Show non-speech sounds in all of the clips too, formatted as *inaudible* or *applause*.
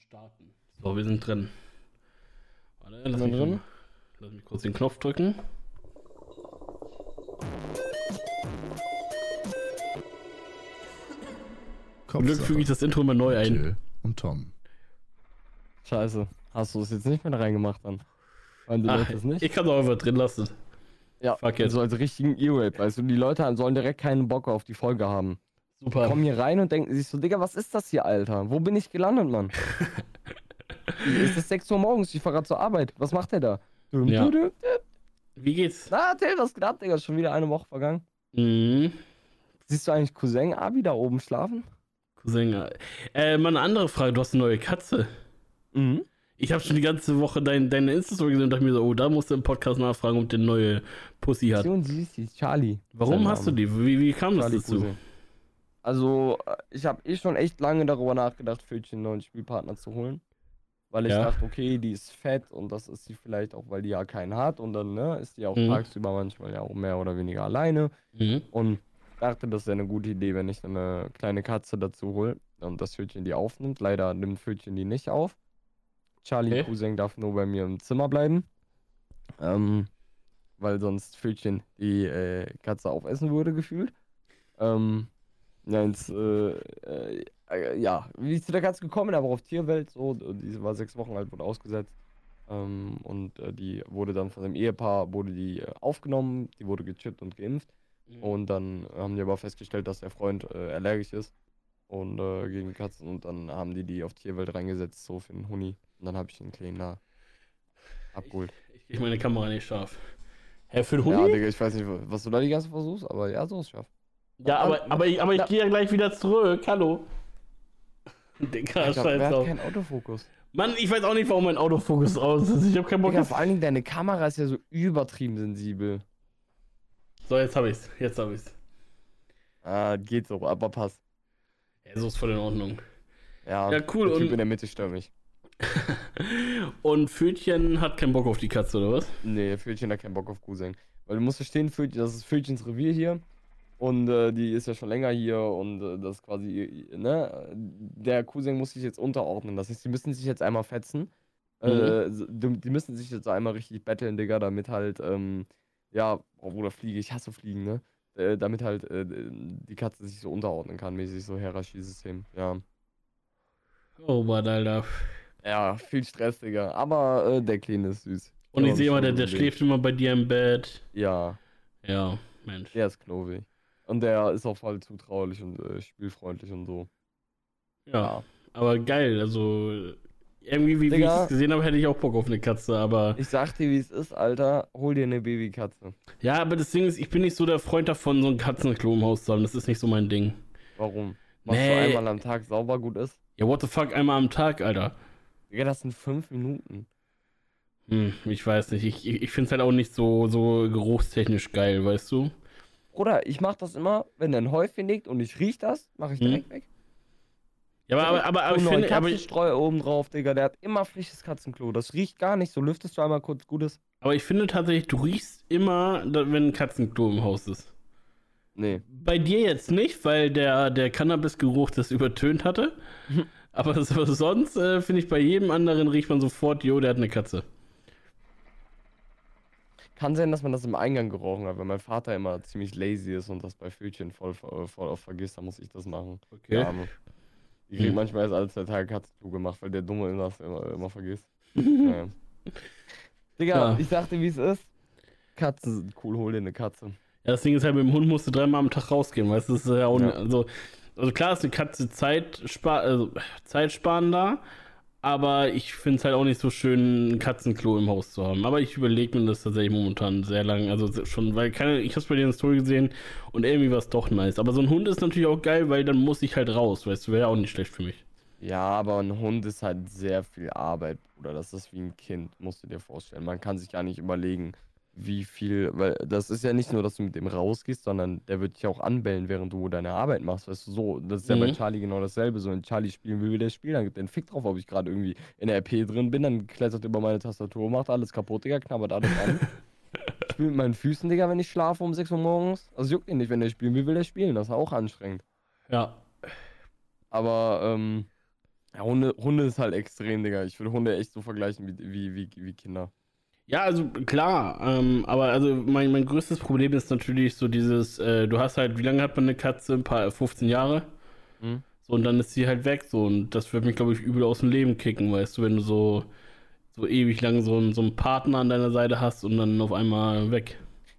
starten. So, wir sind drin. Warte, lass mich, drin? lass mich kurz den Knopf drücken. Zum Glück füge ich das Intro mal neu ein. Jill und Tom. Scheiße. Hast du es jetzt nicht mehr reingemacht dann? Weil du Ach, das nicht? Ich kann es auch einfach drin lassen. Ja, Fuck it. so als richtigen E-Rape. Weißt du, die Leute sollen direkt keinen Bock auf die Folge haben. Super. Kommen hier rein und denken sich so, Digga, was ist das hier, Alter? Wo bin ich gelandet, Mann? *laughs* ist es 6 Uhr morgens, ich fahr grad zur Arbeit. Was macht der da? Ja. Wie geht's? Na, erzähl, was geht ab, Digga? Ist schon wieder eine Woche vergangen. Mhm. Siehst du eigentlich Cousin Abi da oben schlafen? Cousin, äh, mal eine andere Frage. Du hast eine neue Katze. Mhm. Ich habe schon die ganze Woche dein, deine Insta-Story gesehen und dachte mir so, oh, da musst du im Podcast nachfragen, ob der neue Pussy hat. Sie ist Charlie. Warum hast du die? Wie, wie kam Charlie das dazu? Cousin. Also, ich habe eh schon echt lange darüber nachgedacht, Fötchen einen neuen Spielpartner zu holen. Weil ich ja. dachte, okay, die ist fett und das ist sie vielleicht auch, weil die ja keinen hat und dann ne, ist die auch mhm. tagsüber manchmal ja auch mehr oder weniger alleine. Mhm. Und dachte, das wäre eine gute Idee, wenn ich eine kleine Katze dazu hole und das Fötchen die aufnimmt. Leider nimmt Fötchen die nicht auf. Charlie okay. Cousin darf nur bei mir im Zimmer bleiben. Ähm, weil sonst Fötchen die äh, Katze aufessen würde, gefühlt. Ähm, ja, ins, äh, äh, ja, wie ist zu der Katze gekommen? Aber auf Tierwelt, so, die war sechs Wochen alt, wurde ausgesetzt. Ähm, und äh, die wurde dann von dem Ehepaar, wurde die äh, aufgenommen, die wurde gechippt und geimpft. Mhm. Und dann haben die aber festgestellt, dass der Freund äh, allergisch ist und äh, gegen Katzen. Und dann haben die die auf Tierwelt reingesetzt, so für den Huni. Und dann habe ich den Kleinen da abgeholt. Ich, ich kriege meine Kamera nicht scharf. Hä, für den Huni? Ja, Digga, ich weiß nicht, was du da die ganze versuchst, aber ja, so ist scharf. Ja, aber, aber, ich, aber ich gehe ja gleich wieder zurück. Hallo. Digga, scheiß drauf. kein Autofokus. Mann, ich weiß auch nicht, warum mein Autofokus aus ist. Ich habe keinen Bock. Digga, vor allen Dingen deine Kamera ist ja so übertrieben sensibel. So, jetzt habe ich's. Jetzt habe ich's. Ah, geht so, aber passt. Ja, so ist voll in Ordnung. Ja, ja cool. Der Typ und... in der Mitte stört mich. *laughs* und Fötchen hat keinen Bock auf die Katze, oder was? Nee, Fötchen hat keinen Bock auf Cousin. Weil du musst verstehen, Fötchen, das ist Fötchens Revier hier. Und äh, die ist ja schon länger hier und äh, das quasi, ne? Der Cousin muss sich jetzt unterordnen. Das heißt, die müssen sich jetzt einmal fetzen. Äh, mhm. Äh, die müssen sich jetzt einmal richtig betteln, Digga, damit halt, ähm, ja, obwohl da fliege, ich hasse Fliegen, ne? Äh, damit halt äh, die Katze sich so unterordnen kann, mäßig so Hierarchiesystem, ja. Oh Mann, Alter. Ja, viel Stress, Digga. Aber äh, der Kleine ist süß. Und ich sehe immer, der, der schläft immer bei dir im Bett. Ja. Ja, Mensch. Der ist knovig. Und der ist auch voll zutraulich und äh, spielfreundlich und so. Ja, ja, aber geil. Also, irgendwie, wie, wie ich es gesehen habe, hätte ich auch Bock auf eine Katze, aber. Ich sag dir, wie es ist, Alter. Hol dir eine Babykatze. Ja, aber das Ding ist, ich bin nicht so der Freund davon, so ein Katzenklo im Haus zu haben. Das ist nicht so mein Ding. Warum? Machst nee. du einmal am Tag sauber gut ist? Ja, what the fuck, einmal am Tag, Alter. Ja, das sind fünf Minuten. Hm, ich weiß nicht. Ich, ich, ich finde es halt auch nicht so, so geruchstechnisch geil, weißt du? Bruder, ich mach das immer, wenn der ein Häufchen liegt und ich riech das, mache ich direkt hm. weg. Ja, aber, aber, aber, aber ich finde, aber ich streue oben drauf, Digga, der hat immer frisches Katzenklo. Das riecht gar nicht, so lüftest du einmal kurz Gutes. Aber ich finde tatsächlich, du riechst immer, wenn ein Katzenklo im Haus ist. Nee. Bei dir jetzt nicht, weil der, der Cannabisgeruch das übertönt hatte. *laughs* aber sonst äh, finde ich, bei jedem anderen riecht man sofort, jo, der hat eine Katze. Kann sein, dass man das im Eingang gerochen hat, weil mein Vater immer ziemlich lazy ist und das bei Fötchen voll, voll oft vergisst, dann muss ich das machen. Okay. Ja, ich krieg hm. manchmal erst alle zwei Tage Katzenflug gemacht, weil der Dumme das immer, immer vergisst. *laughs* naja. Digga, ja. ich sagte, wie es ist. Katzen sind cool, hol dir eine Katze. Ja, das Ding ist halt, mit dem Hund musst du dreimal am Tag rausgehen, weißt du? Das ist ja ja. also, also klar ist eine Katze Zeit, also, zeitsparender, aber ich finde es halt auch nicht so schön, ein Katzenklo im Haus zu haben. Aber ich überlege mir das tatsächlich momentan sehr lange. Also schon, weil keine, ich habe es bei dir in der Story gesehen und irgendwie war es doch nice. Aber so ein Hund ist natürlich auch geil, weil dann muss ich halt raus, weißt du, wäre auch nicht schlecht für mich. Ja, aber ein Hund ist halt sehr viel Arbeit, Bruder. Das ist wie ein Kind, musst du dir vorstellen. Man kann sich gar nicht überlegen, wie viel, weil das ist ja nicht nur, dass du mit dem rausgehst, sondern der wird dich auch anbellen, während du deine Arbeit machst, weißt du, so. Das ist ja bei mhm. Charlie genau dasselbe. So, wenn Charlie spielen will, wie der Spiel, dann gibt er einen Fick drauf, ob ich gerade irgendwie in der RP drin bin, dann klettert über meine Tastatur, macht alles kaputt, Digga, knabbert alles an. *laughs* Spielt mit meinen Füßen, Digga, wenn ich schlafe um 6 Uhr morgens. Also juckt ihn nicht, wenn der spielen will, will er spielen. Das ist auch anstrengend. Ja. Aber, ähm, Ja, Hunde, Hunde ist halt extrem, Digga. Ich würde Hunde echt so vergleichen wie, wie, wie, wie Kinder. Ja, also klar, ähm, aber also mein, mein größtes Problem ist natürlich so dieses, äh, du hast halt, wie lange hat man eine Katze? Ein paar, 15 Jahre? Mhm. So, und dann ist sie halt weg, so, und das wird mich, glaube ich, übel aus dem Leben kicken, weißt du, wenn du so, so ewig lang so, so einen Partner an deiner Seite hast und dann auf einmal weg.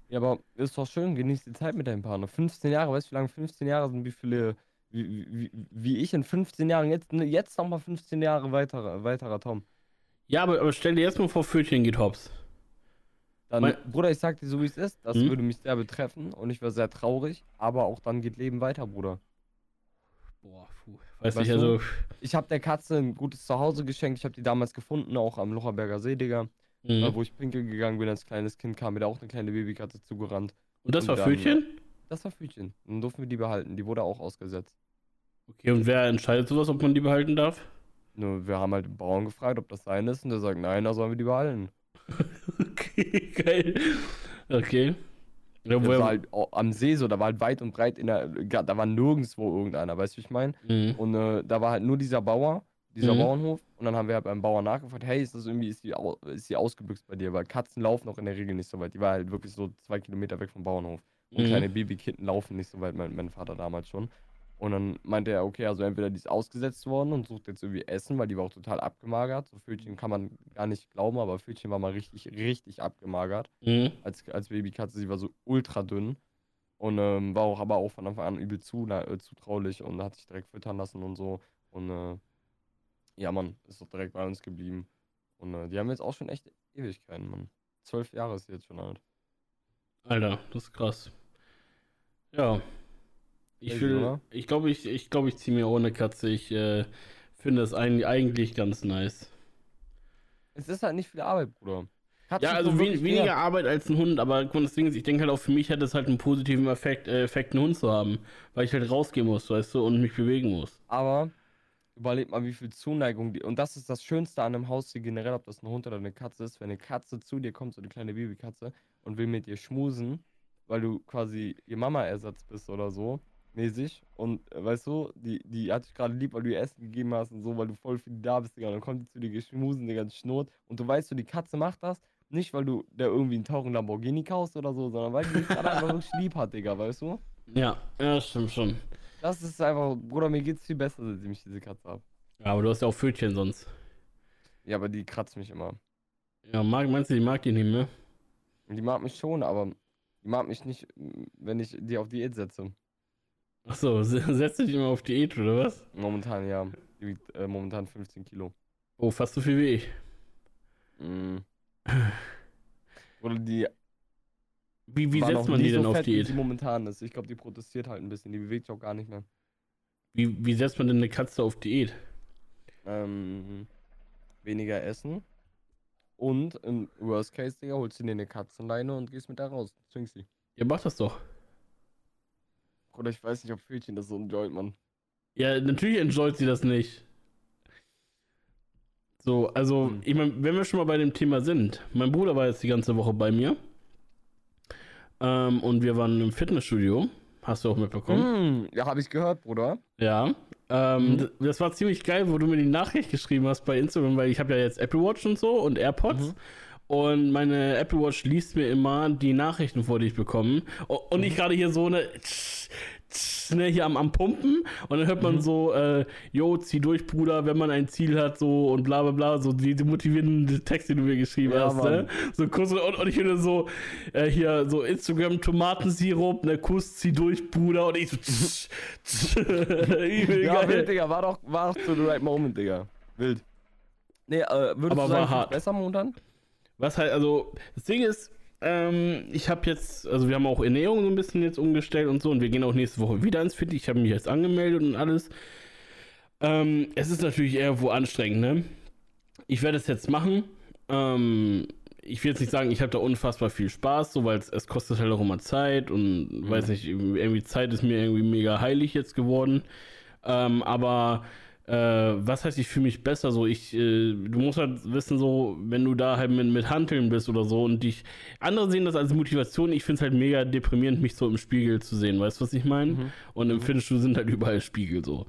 Ja, aber ist doch schön, genieß die Zeit mit deinem Partner. 15 Jahre, weißt du, wie lange 15 Jahre sind, wie viele, wie, wie, wie ich in 15 Jahren, jetzt, jetzt nochmal 15 Jahre weiterer, weiterer Tom. Ja, aber, aber stell dir jetzt mal vor, Pfötchen geht hops. Dann, mein... Bruder, ich sag dir so, wie es ist. Das hm? würde mich sehr betreffen und ich wäre sehr traurig. Aber auch dann geht Leben weiter, Bruder. Boah, puh. Weiß weißt nicht, also. Ich habe der Katze ein gutes Zuhause geschenkt. Ich habe die damals gefunden, auch am Locherberger See, Digga. Mhm. Äh, wo ich pinkeln gegangen bin als kleines Kind, kam mir da auch eine kleine Babykatze zugerannt. Und das und war dann, Pfötchen? Das war Pfötchen. Dann durften wir die behalten. Die wurde auch ausgesetzt. Okay, und wer entscheidet sowas, ob man die behalten darf? Nur, wir haben halt den Bauern gefragt, ob das sein ist, und der sagt, nein, da sollen wir die behalten. *laughs* okay, geil. Okay. Ja, war halt am See so, da war halt weit und breit in der, da war nirgendwo irgendeiner, weißt du, wie ich meine? Mhm. Und äh, da war halt nur dieser Bauer, dieser mhm. Bauernhof. Und dann haben wir halt beim Bauern nachgefragt, hey, ist das irgendwie, ist die, ist die ausgebüxt bei dir? Weil Katzen laufen auch in der Regel nicht so weit. Die war halt wirklich so zwei Kilometer weg vom Bauernhof. Und mhm. kleine Babykitten laufen nicht so weit, mein, mein Vater damals schon. Und dann meinte er, okay, also entweder die ist ausgesetzt worden und sucht jetzt irgendwie Essen, weil die war auch total abgemagert. So Pfötchen kann man gar nicht glauben, aber Pfötchen war mal richtig, richtig abgemagert. Mhm. Als, als Babykatze, sie war so ultra dünn. Und ähm, war auch aber auch von Anfang an übel zu, äh, zutraulich und hat sich direkt füttern lassen und so. Und äh, ja, Mann, ist doch direkt bei uns geblieben. Und äh, die haben jetzt auch schon echt Ewigkeiten, Mann. Zwölf Jahre ist sie jetzt schon alt. Alter, das ist krass. Ja, ich will, ich glaube, ich, ich, glaub, ich ziehe mir ohne Katze. Ich äh, finde es eigentlich, eigentlich ganz nice. Es ist halt nicht viel Arbeit, Bruder. Katzen ja, also wen, weniger mehr. Arbeit als ein Hund, aber deswegen, ich denke halt auch für mich hat es halt einen positiven Effekt, äh, Effekt, einen Hund zu haben, weil ich halt rausgehen muss, weißt du, und mich bewegen muss. Aber überleg mal, wie viel Zuneigung die, und das ist das Schönste an einem Haustier generell, ob das ein Hund oder eine Katze ist, wenn eine Katze zu dir kommt, so eine kleine Babykatze, und will mit dir schmusen, weil du quasi ihr Mama-Ersatz bist oder so, mäßig. Und äh, weißt du, die, die hat dich gerade lieb, weil du ihr Essen gegeben hast und so, weil du voll für die da bist, Digga. Und dann kommt die zu dir geschmusen, Digga, die Schnurrt. Und du weißt so, die Katze macht das nicht, weil du der irgendwie einen teuren Lamborghini kaufst oder so, sondern weil die dich gerade einfach wirklich lieb hat, Digga, weißt du? Ja, ja, stimmt schon. Das ist einfach, Bruder, mir geht's viel besser, seitdem ich diese Katze habe. Ja, aber du hast ja auch Pfötchen sonst. Ja, aber die kratzt mich immer. Ja, mag, meinst du, die mag die nicht mehr? Die mag mich schon, aber die mag mich nicht, wenn ich die auf Diät setze. Achso, *laughs* setzt du dich immer auf Diät oder was? Momentan ja. Die wiegt äh, momentan 15 Kilo. Oh, fast so viel wie ich. Mm. *sighs* Oder die. Wie, wie setzt man die denn so auf Diät? Die momentan ist. Ich glaube, die protestiert halt ein bisschen. Die bewegt sich auch gar nicht mehr. Wie, wie setzt man denn eine Katze auf Diät? Ähm, weniger essen. Und im Worst Case, Digga, holst du dir eine Katzenleine und gehst mit der raus. Zwingst sie. Ja, mach das doch. Oder ich weiß nicht, ob Pfötchen das so enjoyt, Mann. Ja, natürlich enjoyt sie das nicht. So, also, hm. ich meine, wenn wir schon mal bei dem Thema sind, mein Bruder war jetzt die ganze Woche bei mir. Ähm, und wir waren im Fitnessstudio. Hast du auch mitbekommen? Mm, ja, habe ich gehört, Bruder. Ja. Ähm, mhm. Das war ziemlich geil, wo du mir die Nachricht geschrieben hast bei Instagram, weil ich habe ja jetzt Apple Watch und so und AirPods. Mhm. Und meine Apple Watch liest mir immer die Nachrichten vor, die ich bekomme. Und ich mhm. gerade hier so eine ne, hier am, am Pumpen und dann hört man mhm. so, äh, jo, zieh durch, Bruder, wenn man ein Ziel hat, so und bla bla bla, so die, die motivierenden Texte, die du mir geschrieben ja, hast, ne? So kurz und, und ich höre so, äh, hier, so Instagram Tomatensirup, ne, Kuss, zieh durch, Bruder, und ich so, tsch, tsch, *laughs* Ja, wild, Digga, war doch, war doch to the right moment, Digga. Wild. Nee, äh, würdest Aber du sagen, hart. besser momentan? Was halt, also, das Ding ist, ähm, ich habe jetzt, also wir haben auch Ernährung so ein bisschen jetzt umgestellt und so und wir gehen auch nächste Woche wieder ins Fit. Ich habe mich jetzt angemeldet und alles. Ähm, es ist natürlich irgendwo anstrengend, ne? Ich werde es jetzt machen. Ähm, ich will jetzt nicht sagen, ich habe da unfassbar viel Spaß, so weil es kostet halt auch immer Zeit und mhm. weiß nicht, irgendwie Zeit ist mir irgendwie mega heilig jetzt geworden. Ähm, aber äh, was heißt, ich fühle mich besser so? Ich, äh, du musst halt wissen, so, wenn du da halt mit, mit Hanteln bist oder so und dich, andere sehen das als Motivation, ich finde es halt mega deprimierend, mich so im Spiegel zu sehen, weißt du, was ich meine? Mhm. Und im mhm. Fitnessstudio sind halt überall Spiegel so.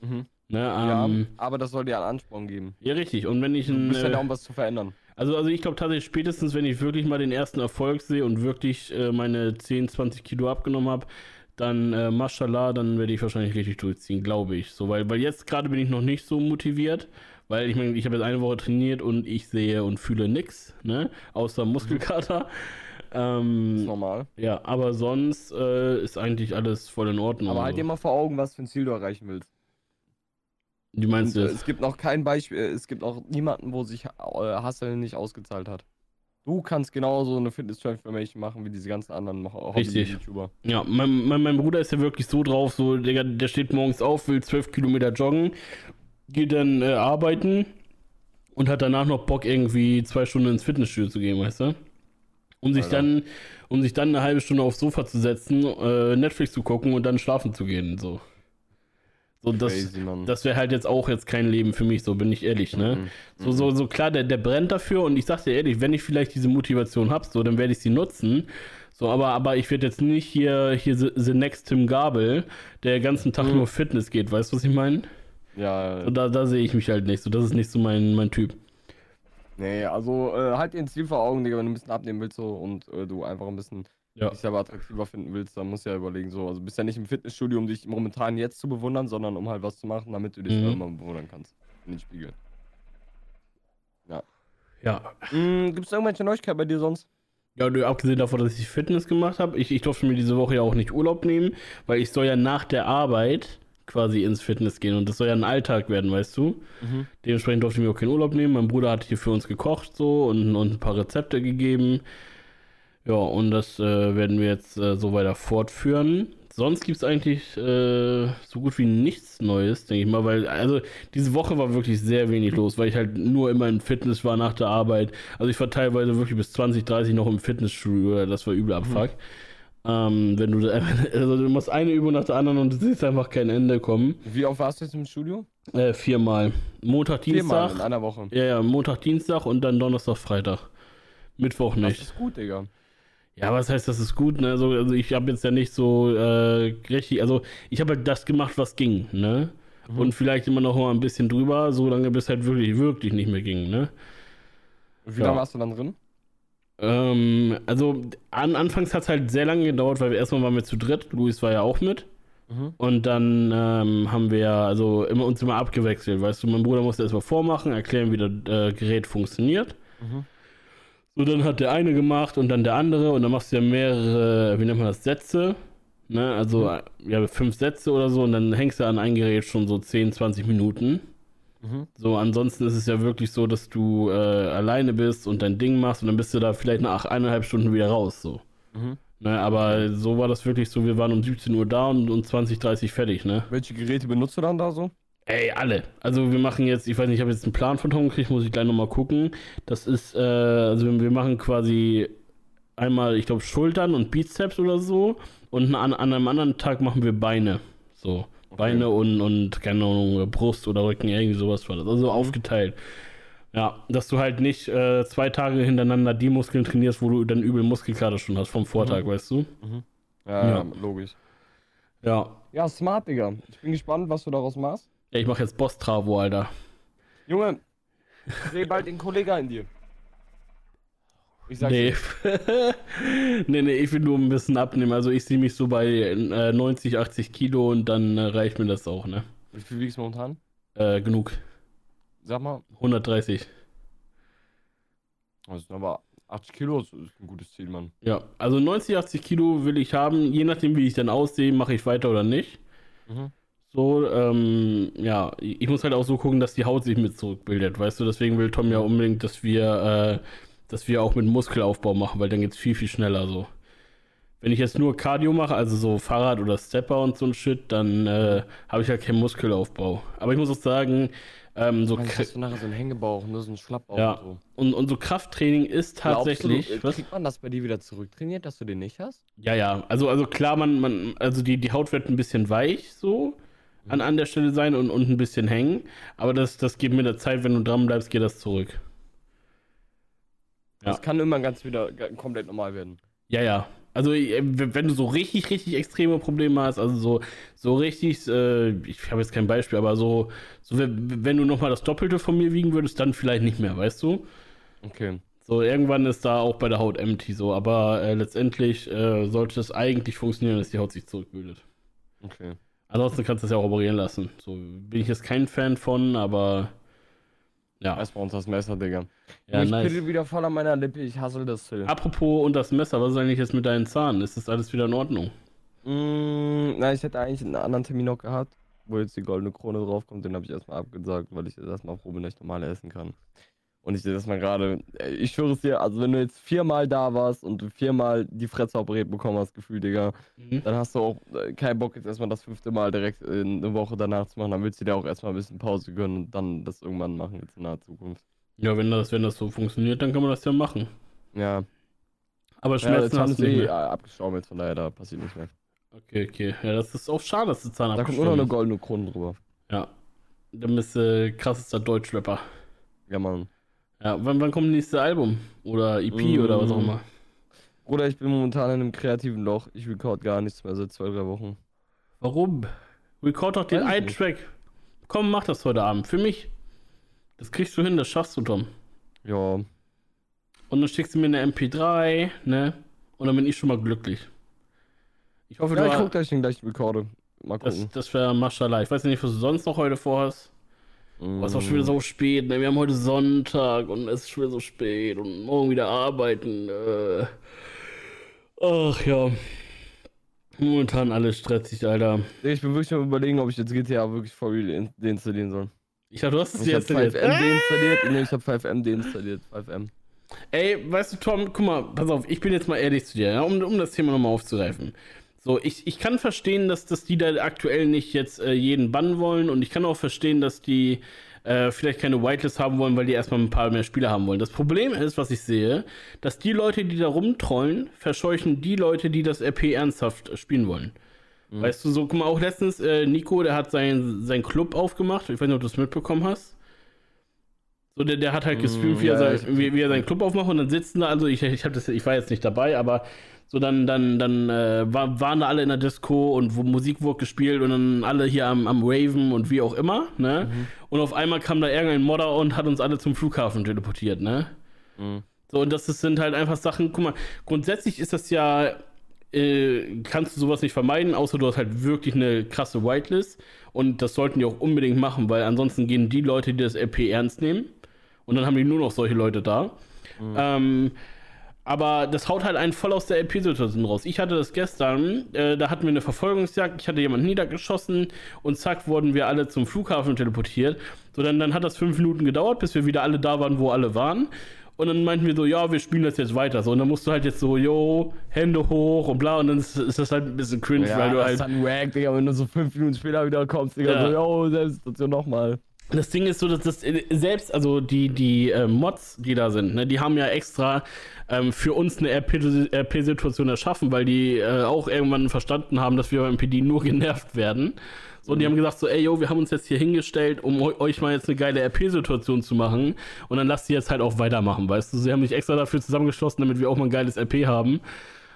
Mhm. Ne, Ja, ähm, aber das soll dir einen Ansporn geben. ja, richtig. Und wenn ich Du ein, bist ja äh, da, um was zu verändern. Also, also ich glaube tatsächlich spätestens, wenn ich wirklich mal den ersten Erfolg sehe und wirklich äh, meine 10, 20 Kilo abgenommen habe, dann äh, Mashallah, dann werde ich wahrscheinlich richtig durchziehen, glaube ich. So, weil, weil jetzt gerade bin ich noch nicht so motiviert, weil ich meine, ich habe jetzt eine Woche trainiert und ich sehe und fühle nichts, ne? Außer Muskelkater. Mhm. Ist Ähm, normal. ja, aber sonst äh, ist eigentlich alles voll in Ordnung. Aber halt dir mal vor Augen, was für ein Ziel du erreichen willst. Wie meinst Und, du äh, das? es gibt noch kein Beispiel, äh, es gibt auch niemanden, wo sich äh, Hustle nicht ausgezahlt hat. Du kannst genauso eine Fitness-Transformation machen wie diese ganzen anderen. Hobby-YouTuber. Ja, mein, mein, mein Bruder ist ja wirklich so drauf, so, der, der steht morgens auf, will 12 Kilometer joggen, geht dann äh, arbeiten und hat danach noch Bock, irgendwie zwei Stunden ins Fitnessstudio zu gehen, weißt du? Um sich Alter. dann, um sich dann eine halbe Stunde aufs Sofa zu setzen, äh, Netflix zu gucken und dann schlafen zu gehen, so. So, das, Crazy, das wäre halt jetzt auch jetzt kein Leben für mich, so bin ich ehrlich, ne? Mhm. So, so, so klar, der, der brennt dafür und ich sag dir ehrlich, wenn ich vielleicht diese Motivation hab, so, dann werde ich sie nutzen. So, aber, aber ich werde jetzt nicht hier, hier the, the next Tim Gabel, der den ganzen Tag Mhm. nur Fitness geht, weißt du, was ich meine? Ja, So, da, da sehe ich mich halt nicht, so, das ist nicht so mein, mein Typ. nee, also äh, halt dir ein Ziel vor Augen, Digga, wenn du ein bisschen abnehmen willst so, und äh, du einfach ein bisschen Ja. dich selber attraktiver finden willst, dann musst du ja überlegen, so, also bist ja nicht im Fitnessstudio, um dich momentan jetzt zu bewundern, sondern um halt was zu machen, damit du dich Mhm. irgendwann bewundern kannst. In den Spiegel. Ja. Mhm, Gibt es irgendwelche Neuigkeiten bei dir sonst? Ja, und abgesehen davon, dass ich Fitness gemacht habe, ich, ich durfte mir diese Woche ja auch nicht Urlaub nehmen, weil ich soll ja nach der Arbeit quasi ins Fitness gehen und das soll ja ein Alltag werden, weißt du? Mhm. Dementsprechend durfte ich mir auch keinen Urlaub nehmen. Mein Bruder hat hier für uns gekocht so und, und ein paar Rezepte gegeben. Ja, und das äh, werden wir jetzt äh, so weiter fortführen. Sonst gibt es eigentlich äh, so gut wie nichts Neues, denke ich mal, weil, also diese Woche war wirklich sehr wenig los, weil ich halt nur immer im Fitness war nach der Arbeit. Also ich war teilweise wirklich bis 20, 30 noch im Fitnessstudio, das war übel Abfuck. Ähm, wenn du, *laughs* also du machst eine Übung nach der anderen und du siehst einfach kein Ende kommen. Wie oft warst du jetzt im Studio? Äh, viermal. Montag, Viermal Dienstag. in einer Woche. Ja, ja, Montag, Dienstag und dann Donnerstag, Freitag. Mittwoch Das nicht. ist gut, Digga. Ja, was heißt, das ist gut, ne? Also, also ich habe jetzt ja nicht so äh, richtig, also ich habe halt das gemacht, was ging, ne? Mhm. Und vielleicht immer noch mal ein bisschen drüber, so lange bis halt wirklich, wirklich nicht mehr ging, ne? Wie Ja. lange warst du dann drin? Ähm, also an, anfangs hat es halt sehr lange gedauert, weil wir erstmal waren wir zu dritt, Luis war ja auch mit. Mhm. Und dann ähm, haben wir also immer uns immer abgewechselt, weißt du, mein Bruder musste erstmal vormachen, erklären, wie das äh, Gerät funktioniert. Mhm. So, dann hat der eine gemacht und dann der andere und dann machst du ja mehrere, wie nennt man das, Sätze. Ne? Also ja, fünf Sätze oder so und dann hängst du an ein Gerät schon so 10, 20 Minuten. Mhm. So, ansonsten ist es ja wirklich so, dass du äh, alleine bist und dein Ding machst und dann bist du da vielleicht nach eineinhalb Stunden wieder raus. So. Mhm. Ne? Aber so war das wirklich so, wir waren um 17 Uhr da und um 20, 30 fertig, ne? Welche Geräte benutzt du dann da so? Ey, alle. Also wir machen jetzt, ich weiß nicht, ich habe jetzt einen Plan von Tom gekriegt, muss ich gleich nochmal gucken. Das ist, äh, also wir machen quasi einmal, ich glaube, Schultern und Bizeps oder so. Und an, an einem anderen Tag machen wir Beine. So. Beine und, und, keine Ahnung, Brust oder Rücken, irgendwie sowas war das. Also aufgeteilt. Ja, dass du halt nicht äh, zwei Tage hintereinander die Muskeln trainierst, wo du dann übel Muskelkater schon hast vom Vortag, Mhm. weißt du? Ja, Ja. ja. logisch. Ja. Ja, smart, Digga. Ich bin gespannt, was du daraus machst. Ja ich mache jetzt Boss Travo, Alter. Junge, ich sehe bald den Kollegen in dir. Ich sag Nee. *laughs* nee, nee, ich will nur ein bisschen abnehmen. Also ich sehe mich so bei äh, 90, 80 Kilo und dann äh, reicht mir das auch, ne? wie viel wiegst du momentan? Äh, genug. Sag mal. 130. Das sind aber 80 Kilo, das ist ein gutes Ziel, Mann. Ja, also 90, 80 Kilo will ich haben. Je nachdem, wie ich dann aussehe, mache ich weiter oder nicht. Mhm. So, ähm, ja, ich muss halt auch so gucken, dass die Haut sich mit zurückbildet, weißt du? Deswegen will Tom ja unbedingt, dass wir, äh, dass wir auch mit Muskelaufbau machen, weil dann geht's viel, viel schneller so. Wenn ich jetzt nur Cardio mache, also so Fahrrad oder Stepper und so ein Shit, dann äh, habe ich halt keinen Muskelaufbau. Aber ich muss auch sagen, ähm, so Kr- hast du nachher so einen Hängebauch, ne, so einen Schlappbauch Ja. und so. und, und so Krafttraining ist tatsächlich. Du, was? kriegt man das bei dir wieder zurücktrainiert, dass du den nicht hast? Ja, ja. Also, also klar, man, man, also die, die Haut wird ein bisschen weich so an, an der Stelle sein und, und ein bisschen hängen. Aber das, das geht mit der Zeit, wenn du dran bleibst, geht das zurück. Ja. Das kann immer ganz wieder komplett normal werden. Ja, ja. Also, äh, wenn du so richtig, richtig extreme Probleme hast, also so, so richtig, äh, ich habe jetzt kein Beispiel, aber so, so wenn du nochmal das Doppelte von mir wiegen würdest, dann vielleicht nicht mehr, weißt du? Okay. So, irgendwann ist da auch bei der Haut empty so, aber äh, letztendlich äh, sollte das eigentlich funktionieren, dass die Haut sich zurückbildet. Okay. Ansonsten kannst du es ja auch operieren lassen. So bin ich jetzt kein Fan von, aber ja. Erstmal unter das Messer, Digga. Ja, ich nice. bin wieder voll an meiner Lippe, ich hasse das Hill. Apropos und das Messer, was ist eigentlich jetzt mit deinen Zahnen? Ist das alles wieder in Ordnung? Mm, na, ich hätte eigentlich einen anderen Termin noch gehabt, wo jetzt die goldene Krone draufkommt. Den habe ich erstmal abgesagt, weil ich jetzt erstmal ich normal essen kann. Und ich sehe das mal gerade, äh, ich schwöre es dir, also wenn du jetzt viermal da warst und du viermal die Fresse operiert bekommen hast, Gefühl, Digga, Mhm. dann hast du auch äh, keinen Bock, jetzt erstmal das fünfte Mal direkt in eine Woche danach zu machen. Dann willst du dir auch erstmal ein bisschen Pause gönnen und dann das irgendwann machen, jetzt in naher Zukunft. Ja, wenn das, wenn das so funktioniert, dann kann man das ja machen. Ja, Aber ja Schmerzen jetzt haben hast du sie nicht eh mehr. jetzt von daher, da passiert nichts mehr. Okay, okay. Ja, das ist auch schade, dass der Zahn Da kommt nur noch eine goldene Krone drüber. Ja. Dann bist du äh, krassester Deutschrapper. Ja, Mann. Ja, wann, wann kommt das nächste Album? Oder EP oder was auch Mm. immer? Bruder, ich bin momentan in einem kreativen Loch. Ich record gar nichts mehr seit zwei, drei Wochen. Warum? Record doch den Weiß ich einen nicht. Track. Komm, mach das heute Abend. Für mich. Das kriegst du hin, das schaffst du, Tom. Ja, Und dann schickst du mir eine MP3, ne? Und dann bin ich schon mal glücklich. Ich hoffe, ja du ich guck, dass ich den gleich recorde. Mal das, gucken. das wäre Maschallah. Ich weiß nicht, was du sonst noch heute vorhast. Aber es ist auch schon wieder so spät, ne? Wir haben heute Sonntag und es ist schon wieder so spät und morgen wieder arbeiten. Äh. Ach ja. Momentan alles stressig, Alter. Ich bin wirklich am überlegen, ob ich jetzt GTA wirklich for real in- deinstallieren soll. Ich dachte, du hast es Ich jetzt habe 5M deinstalliert. Nee, ich habe 5M deinstalliert. 5M. Ey, weißt du, Tom, guck mal, pass auf, ich bin jetzt mal ehrlich zu dir, ja, um, um das Thema nochmal aufzugreifen. So, ich, ich kann verstehen, dass, dass die da aktuell nicht jetzt äh, jeden bannen wollen und ich kann auch verstehen, dass die äh, vielleicht keine Whitelist haben wollen, weil die erstmal ein paar mehr Spieler haben wollen. Das Problem ist, was ich sehe, dass die Leute, die da rumtrollen, verscheuchen die Leute, die das RP ernsthaft äh, spielen wollen. Weißt du, so, guck mal, auch letztens, äh, Nico, der hat seinen sein Club aufgemacht. Ich weiß nicht, ob du es mitbekommen hast. So, der, der hat halt Mm, gestreamt, wie, ja, er sein, wie, wie er seinen Club aufmacht und dann sitzen da, also ich, ich, hab das, ich war jetzt nicht dabei, aber so dann, dann, dann äh, war, waren da alle in der Disco und wo Musik wurde gespielt und dann alle hier am, am Raven und wie auch immer, ne? Und auf einmal kam da irgendein Modder und hat uns alle zum Flughafen teleportiert, ne? Mhm. So, und das ist, sind halt einfach Sachen, guck mal, grundsätzlich ist das ja, äh, kannst du sowas nicht vermeiden, außer du hast halt wirklich eine krasse Whitelist. Und das sollten die auch unbedingt machen, weil ansonsten gehen die Leute, die das RP ernst nehmen. Und dann haben die nur noch solche Leute da. Ähm, aber das haut halt einen voll aus der RP-Situation raus. Ich hatte das gestern, äh, da hatten wir eine Verfolgungsjagd, ich hatte jemanden niedergeschossen und zack, wurden wir alle zum Flughafen teleportiert. So, dann, dann hat das fünf Minuten gedauert, bis wir wieder alle da waren, wo alle waren. Und dann meinten wir so, ja, wir spielen das jetzt weiter. So, und dann musst du halt jetzt so, yo, Hände hoch und bla. Und dann ist, ist das halt ein bisschen cringe, Ja, weil du das halt. ist dann wack, Digga, wenn du so fünf Minuten später wieder kommst, Digga, Ja. so, yo, Selbststation nochmal. Das Ding ist so, dass das äh, selbst, also die, die äh, Mods, die da sind, ne, die haben ja extra ähm, für uns eine RP-Situation erschaffen, weil die äh, auch irgendwann verstanden haben, dass wir beim PD nur genervt werden. So, und die haben gesagt so, ey, yo, wir haben uns jetzt hier hingestellt, um eu euch mal jetzt eine geile RP-Situation zu machen. Und dann lasst die jetzt halt auch weitermachen, weißt du? Sie haben sich extra dafür zusammengeschlossen, damit wir auch mal ein geiles RP haben.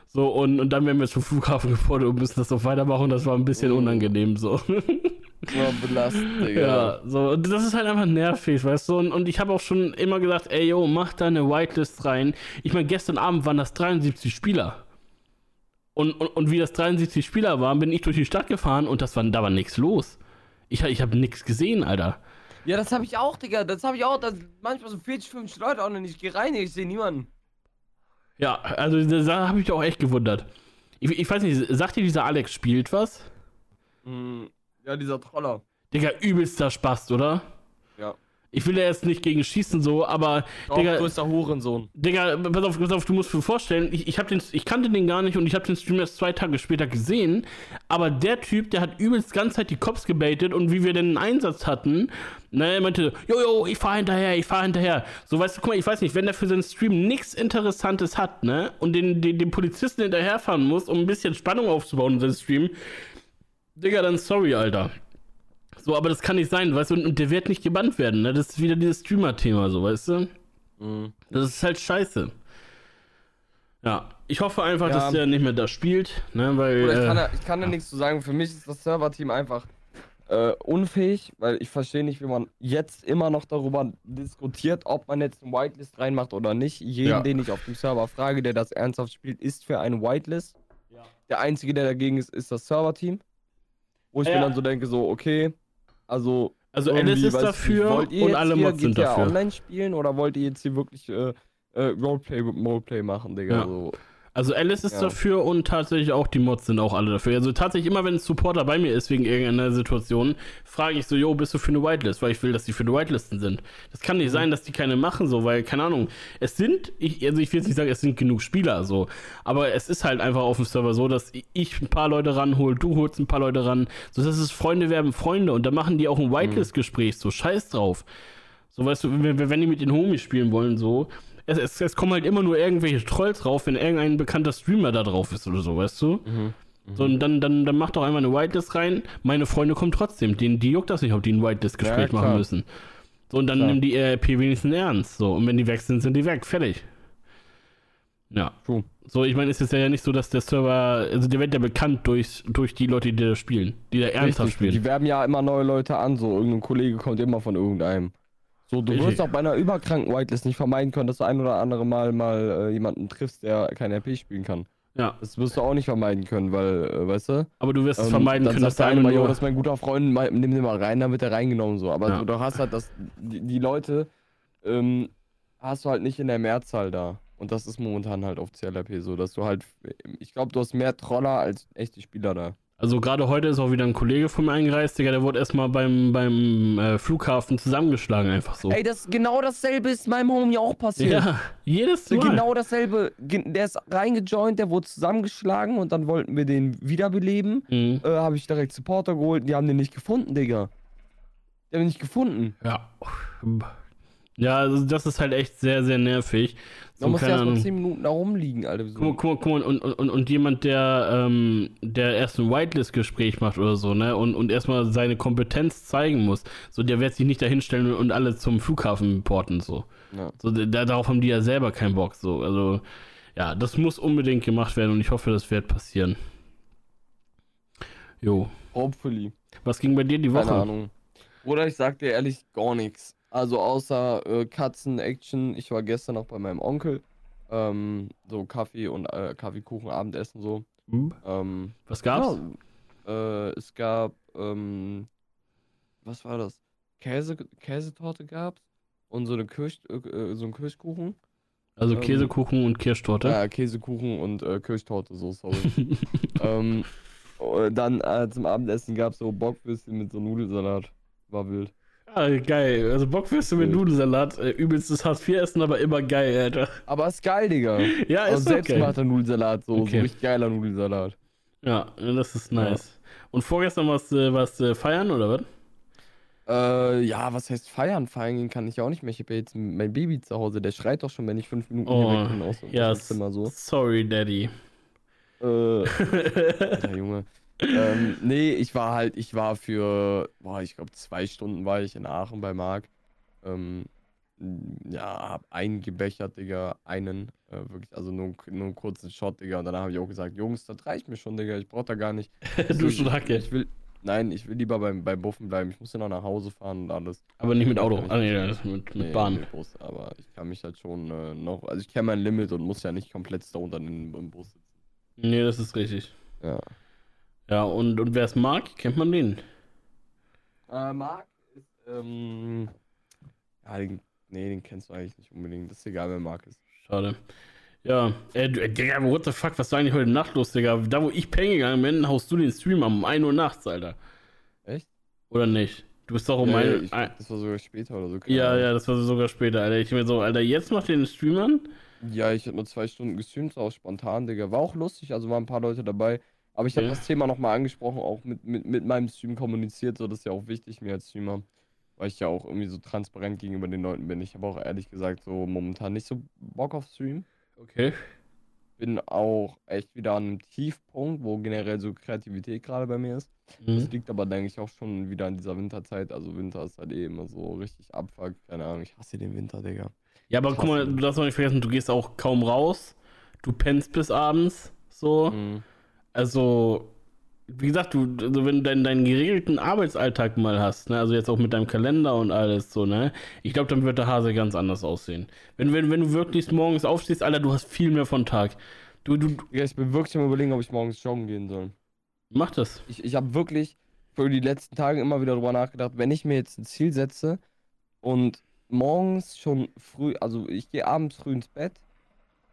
So, und, und dann werden wir zum Flughafen *laughs* gefordert und müssen das auch weitermachen. Das war ein bisschen unangenehm, so. *laughs* Ja, belastend, Digga. Ja, so, das ist halt einfach nervig, weißt du? Und, und ich habe auch schon immer gesagt, ey, yo, mach da eine Whitelist rein. Ich meine, gestern Abend waren das 73 Spieler. Und, und, und wie das 73 Spieler waren, bin ich durch die Stadt gefahren und das war, da war nichts los. Ich, ich habe nichts gesehen, Alter. Ja, das habe ich auch, Digga. Das habe ich auch. Das manchmal so 40, 50 Leute auch noch nicht. Ich gehe rein, ich sehe niemanden. Ja, also da habe ich mich auch echt gewundert. Ich, ich weiß nicht, sagt dir dieser Alex spielt was? Hm, ja, dieser Troller. Digga, übelster Spaß, oder? Ja. Ich will ja jetzt nicht gegen schießen so, aber Doch, Digga, größter Hurensohn. Digga, pass auf, pass auf, du musst dir vorstellen, ich, ich, hab den, ich kannte den gar nicht und ich habe den Stream erst zwei Tage später gesehen, aber der Typ, der hat übelst ganze Zeit die Cops gebaitet und wie wir denn einen Einsatz hatten, ne, er meinte, jo, jo, ich fahr hinterher, ich fahr hinterher. So, weißt du, guck mal, ich weiß nicht, wenn der für seinen Stream nichts Interessantes hat, ne, und den, den, den Polizisten hinterherfahren muss, um ein bisschen Spannung aufzubauen in seinem Stream, Digga, dann sorry, Alter. So, aber das kann nicht sein, weißt du, und, und der wird nicht gebannt werden, ne, das ist wieder dieses Streamer-Thema, so, weißt du. Mhm. Das ist halt scheiße. Ja, ich hoffe einfach, ja. dass der nicht mehr da spielt, ne, weil. Oder ich kann, da, ich kann da nichts zu sagen. Für mich ist das Serverteam einfach äh, unfähig, weil ich verstehe nicht, wie man jetzt immer noch darüber diskutiert, ob man jetzt eine Whitelist reinmacht oder nicht. Jeden, ja. den ich auf dem Server frage, der das ernsthaft spielt, ist für eine Whitelist. Ja. Der einzige, der dagegen ist, ist das Serverteam. Wo ich ja. mir dann so denke, so, okay, also. Also Alice ist dafür nicht, und alle Mods sind dafür. online spielen oder wollt ihr jetzt hier wirklich äh, äh, Roleplay, Roleplay machen, Digga? Ja. So. Also Alice ist ja. dafür und tatsächlich auch die Mods sind auch alle dafür. Also tatsächlich immer, wenn ein Supporter bei mir ist wegen irgendeiner Situation, frage ich so, yo, bist du für eine Whitelist? Weil ich will, dass die für eine Whitelisten sind. Das kann nicht mhm. sein, dass die keine machen, so, weil, keine Ahnung, es sind, ich, also ich will jetzt nicht sagen, es sind genug Spieler, so, aber es ist halt einfach auf dem Server so, dass ich ein paar Leute ranhole, du holst ein paar Leute ran, so dass es Freunde werden Freunde und da machen die auch ein Whitelist-Gespräch, so, scheiß drauf. So, weißt du, wenn, wenn die mit den Homies spielen wollen, so, es, es, es, kommen halt immer nur irgendwelche Trolls drauf, wenn irgendein bekannter Streamer da drauf ist oder so, weißt du? Mhm. So, und dann, dann, dann mach doch einmal eine Whitelist rein. Meine Freunde kommen trotzdem. Den, die juckt das nicht, ob die ein Whitelist-Gespräch ja, machen müssen. So, und dann klar. nimm die RP wenigstens ernst. So, und wenn die weg sind, sind die weg. Fertig. Ja. True. So, ich meine, es ist ja nicht so, dass der Server, also der wird ja bekannt durch, durch die Leute, die da spielen, die da ernsthaft Richtig, spielen. Die werben ja immer neue Leute an, so irgendein Kollege kommt immer von irgendeinem. So, du wirst auch bei einer überkranken Whitelist nicht vermeiden können, dass du ein oder andere Mal mal äh, jemanden triffst, der kein RP spielen kann. Ja. Das wirst du auch nicht vermeiden können, weil, äh, weißt du? Aber du wirst es ähm, vermeiden können, dass der eine mal, jo, das ist mein guter Freund, mal, nimm den mal rein, dann wird er reingenommen so. Aber ja. du, hast halt das, die, die Leute ähm, hast du halt nicht in der Mehrzahl da. Und das ist momentan halt auf CLRP so, dass du halt, ich glaube, du hast mehr Troller als echte Spieler da. Also gerade heute ist auch wieder ein Kollege von mir eingereist, Digga, der wurde erstmal beim, beim äh, Flughafen zusammengeschlagen, einfach so. Ey, das genau dasselbe ist meinem Homie auch passiert. Ja, jedes Mal. Genau dasselbe. Der ist reingejoint, der wurde zusammengeschlagen und dann wollten wir den wiederbeleben. Mhm. Äh, Habe ich direkt Supporter geholt, die haben den nicht gefunden, Digga. Die haben den nicht gefunden. Ja. Ja, also das ist halt echt sehr, sehr nervig. So, da muss erst mal 10 Minuten da rumliegen, Alter. Guck mal, guck mal, guck mal, und, und, und jemand, der, ähm, der erst ein Whitelist-Gespräch macht oder so, ne, und, und erstmal seine Kompetenz zeigen muss, so, der wird sich nicht dahinstellen und alle zum Flughafen porten, so. Ja. So, da, darauf haben die ja selber keinen Bock, so. Also, ja, das muss unbedingt gemacht werden und ich hoffe, das wird passieren. Jo. Hopefully. Was ging bei dir die Woche? Keine Ahnung. Oder ich sag dir ehrlich gar nichts. Also außer äh, Katzen-Action, ich war gestern noch bei meinem Onkel. Ähm, so Kaffee und äh, Kaffeekuchen, Abendessen so. Mhm. Ähm, was gab's? Ja, äh, es gab, ähm, was war das? Käse, Käsetorte gab's und so eine Kirsch, äh, so ein Kirschkuchen. Also ähm, Käsekuchen und Kirschtorte? Ja, Käsekuchen und äh, Kirschtorte, so, sorry. *laughs* ähm, äh, dann äh, zum Abendessen gab's so Bockwürstchen mit so Nudelsalat. War wild. Ah, geil. Also Bockwürste mit Nudelsalat. Äh, übelstes Hartz-IV-Essen, aber immer geil, Alter. Aber ist geil, Digga. ja, ist also selbstgemachter okay. Nudelsalat, so, okay. so richtig geiler Nudelsalat. Ja, das ist nice. Ja. Und vorgestern warst du was, äh, feiern, oder was? Äh, ja, was heißt feiern? Feiern gehen kann ich ja auch nicht mehr. Ich habe jetzt mein Baby zu Hause, der schreit doch schon, wenn ich fünf Minuten oh, hier weg bin aus ja, dem Zimmer so. Sorry, Daddy. Äh, *laughs* ja, Junge ähm, nee, ich war halt, ich war für, boah, ich glaube zwei Stunden war ich in Aachen bei Marc. Ähm, ja, hab einen gebechert, Digga, einen, äh, wirklich, also nur, nur einen kurzen Shot, Digga. Und dann habe ich auch gesagt, Jungs, das reicht mir schon, Digga, ich brauch da gar nicht. *laughs* du Schlacke. Ich will, nein, ich will lieber beim, beim Buffen bleiben. Ich muss ja noch nach Hause fahren und alles. Aber nicht mit Auto, ah, nee, das mit, mit nee, Bahn. Mit Bus, aber ich kann mich halt schon äh, noch, also ich kenne mein Limit und muss ja nicht komplett stoned dann im Bus sitzen. Nee, das ist richtig. Ja. Ja, und, und wer ist Mark? Kennt man den? Äh, Mark ist, ähm. Ja, den, nee, den kennst du eigentlich nicht unbedingt. Das ist egal, wer Mark ist. Schade. Ja, äh, du, äh, Digga, what the fuck, was ist eigentlich heute Nacht los, Digga? Da, wo ich pennen gegangen bin, haust du den Stream um 1 Uhr nachts, Alter. Echt? Oder nicht? Du bist doch um ja, ein, ein, Das war sogar später oder so. Ja, Ahnung. ja, das war sogar später, Alter. Ich bin so, Alter, jetzt macht den Stream an? Ja, ich hab nur zwei Stunden gestreamt, auch spontan, Digga. War auch lustig, also waren ein paar Leute dabei. Aber ich habe ja. das Thema nochmal angesprochen, auch mit, mit, mit meinem Stream kommuniziert, so das ist ja auch wichtig mir als Streamer, weil ich ja auch irgendwie so transparent gegenüber den Leuten bin. Ich habe auch ehrlich gesagt so momentan nicht so Bock auf Stream. Okay. Bin auch echt wieder an einem Tiefpunkt, wo generell so Kreativität gerade bei mir ist. Mhm. Das liegt aber, denke ich, auch schon wieder an dieser Winterzeit. Also Winter ist halt eh immer so richtig abfuck. Keine Ahnung, ich hasse den Winter, Digga. Ja, aber guck mal, du darfst auch nicht vergessen, du gehst auch kaum raus du pennst bis abends, so. Mhm. Also, wie gesagt, du, also wenn du deinen, deinen geregelten Arbeitsalltag mal hast, ne, also jetzt auch mit deinem Kalender und alles so, ne, ich glaube, dann wird der Hase ganz anders aussehen. Wenn, wenn, wenn du wirklich morgens aufstehst, Alter, du hast viel mehr von Tag. Du, du, ja, ich bin wirklich am überlegen, ob ich morgens joggen gehen soll. Mach das. Ich, ich habe wirklich für die letzten Tage immer wieder darüber nachgedacht, wenn ich mir jetzt ein Ziel setze und morgens schon früh, also ich gehe abends früh ins Bett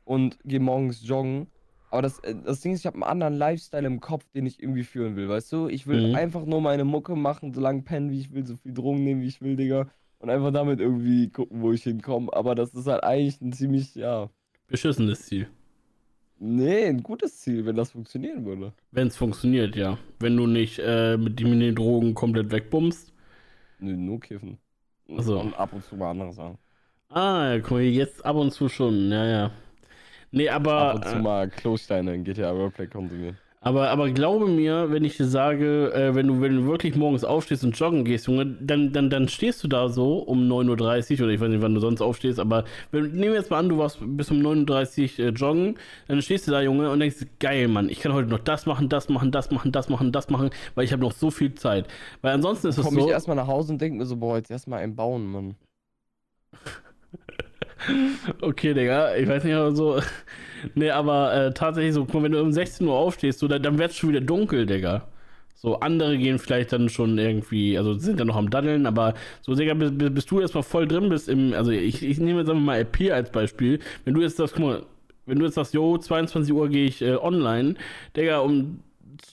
und gehe morgens joggen. Aber das, äh, das Ding ist, ich habe einen anderen Lifestyle im Kopf, den ich irgendwie führen will, weißt du? Ich will mhm. einfach nur meine Mucke machen, so lange pennen, wie ich will, so viel Drogen nehmen, wie ich will, Digga. Und einfach damit irgendwie gucken, wo ich hinkomme. Aber das ist halt eigentlich ein ziemlich, ja. Beschissenes Ziel. Nee, ein gutes Ziel, wenn das funktionieren würde. Wenn es funktioniert, ja. Wenn du nicht äh, mit den Drogen komplett wegbummst. Nee, nur kiffen. Also. Und ab und zu mal andere Sachen. Ah, guck mal, jetzt ab und zu schon, ja, ja. Nee, aber. Ab und zu äh, mal Klosteine in GTA Roleplay konsumieren. Aber, aber glaube mir, wenn ich dir sage, äh, wenn, du, wenn du wirklich morgens aufstehst und joggen gehst, Junge, dann, dann, dann stehst du da so um 9.30 Uhr oder ich weiß nicht, wann du sonst aufstehst, aber wenn, nehmen wir jetzt mal an, du warst bis um 9.30 Uhr äh, joggen, dann stehst du da, Junge, und denkst, geil, Mann, ich kann heute noch das machen, das machen, das machen, das machen, das machen, weil ich habe noch so viel Zeit. Weil ansonsten ist es so. Komme ich erstmal nach Hause und denke mir so, boah, jetzt erstmal ein Bauen, Mann. Okay, Digga, ich weiß nicht, aber so. *laughs* Nee, aber äh, tatsächlich so, wenn du um 16 Uhr aufstehst, so, dann, dann wird es schon wieder dunkel, Digga. So, andere gehen vielleicht dann schon irgendwie, also sind dann noch am Daddeln, aber so, Digga, bis, bis du erstmal voll drin bist im, also ich, ich nehme jetzt einfach mal LP als Beispiel. Wenn du jetzt sagst, guck mal, wenn du jetzt sagst, jo, 22 Uhr gehe ich äh, online, Digga, um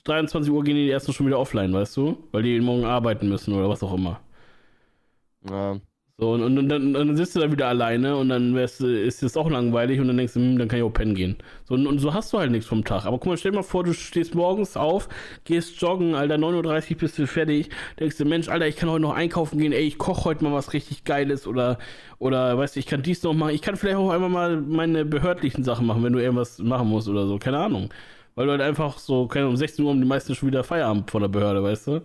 23 Uhr gehen die ersten schon wieder offline, weißt du? Weil die morgen arbeiten müssen oder was auch immer. Ja. So, und, und, und, dann, dann, sitzt du da wieder alleine und dann wärst, ist es auch langweilig und dann denkst du, hm, dann kann ich auch pennen gehen. So, und, und, so hast du halt nichts vom Tag. Aber guck mal, stell dir mal vor, du stehst morgens auf, gehst joggen, Alter, 9.30 Uhr bist du fertig, denkst du, Mensch, Alter, ich kann heute noch einkaufen gehen, ey, ich koche heute mal was richtig Geiles oder, oder, weißt du, ich kann dies noch machen, ich kann vielleicht auch einmal mal meine behördlichen Sachen machen, wenn du irgendwas machen musst oder so, keine Ahnung. Weil du halt einfach so, keine Ahnung, um 16 Uhr haben die meisten schon wieder Feierabend von der Behörde, weißt du?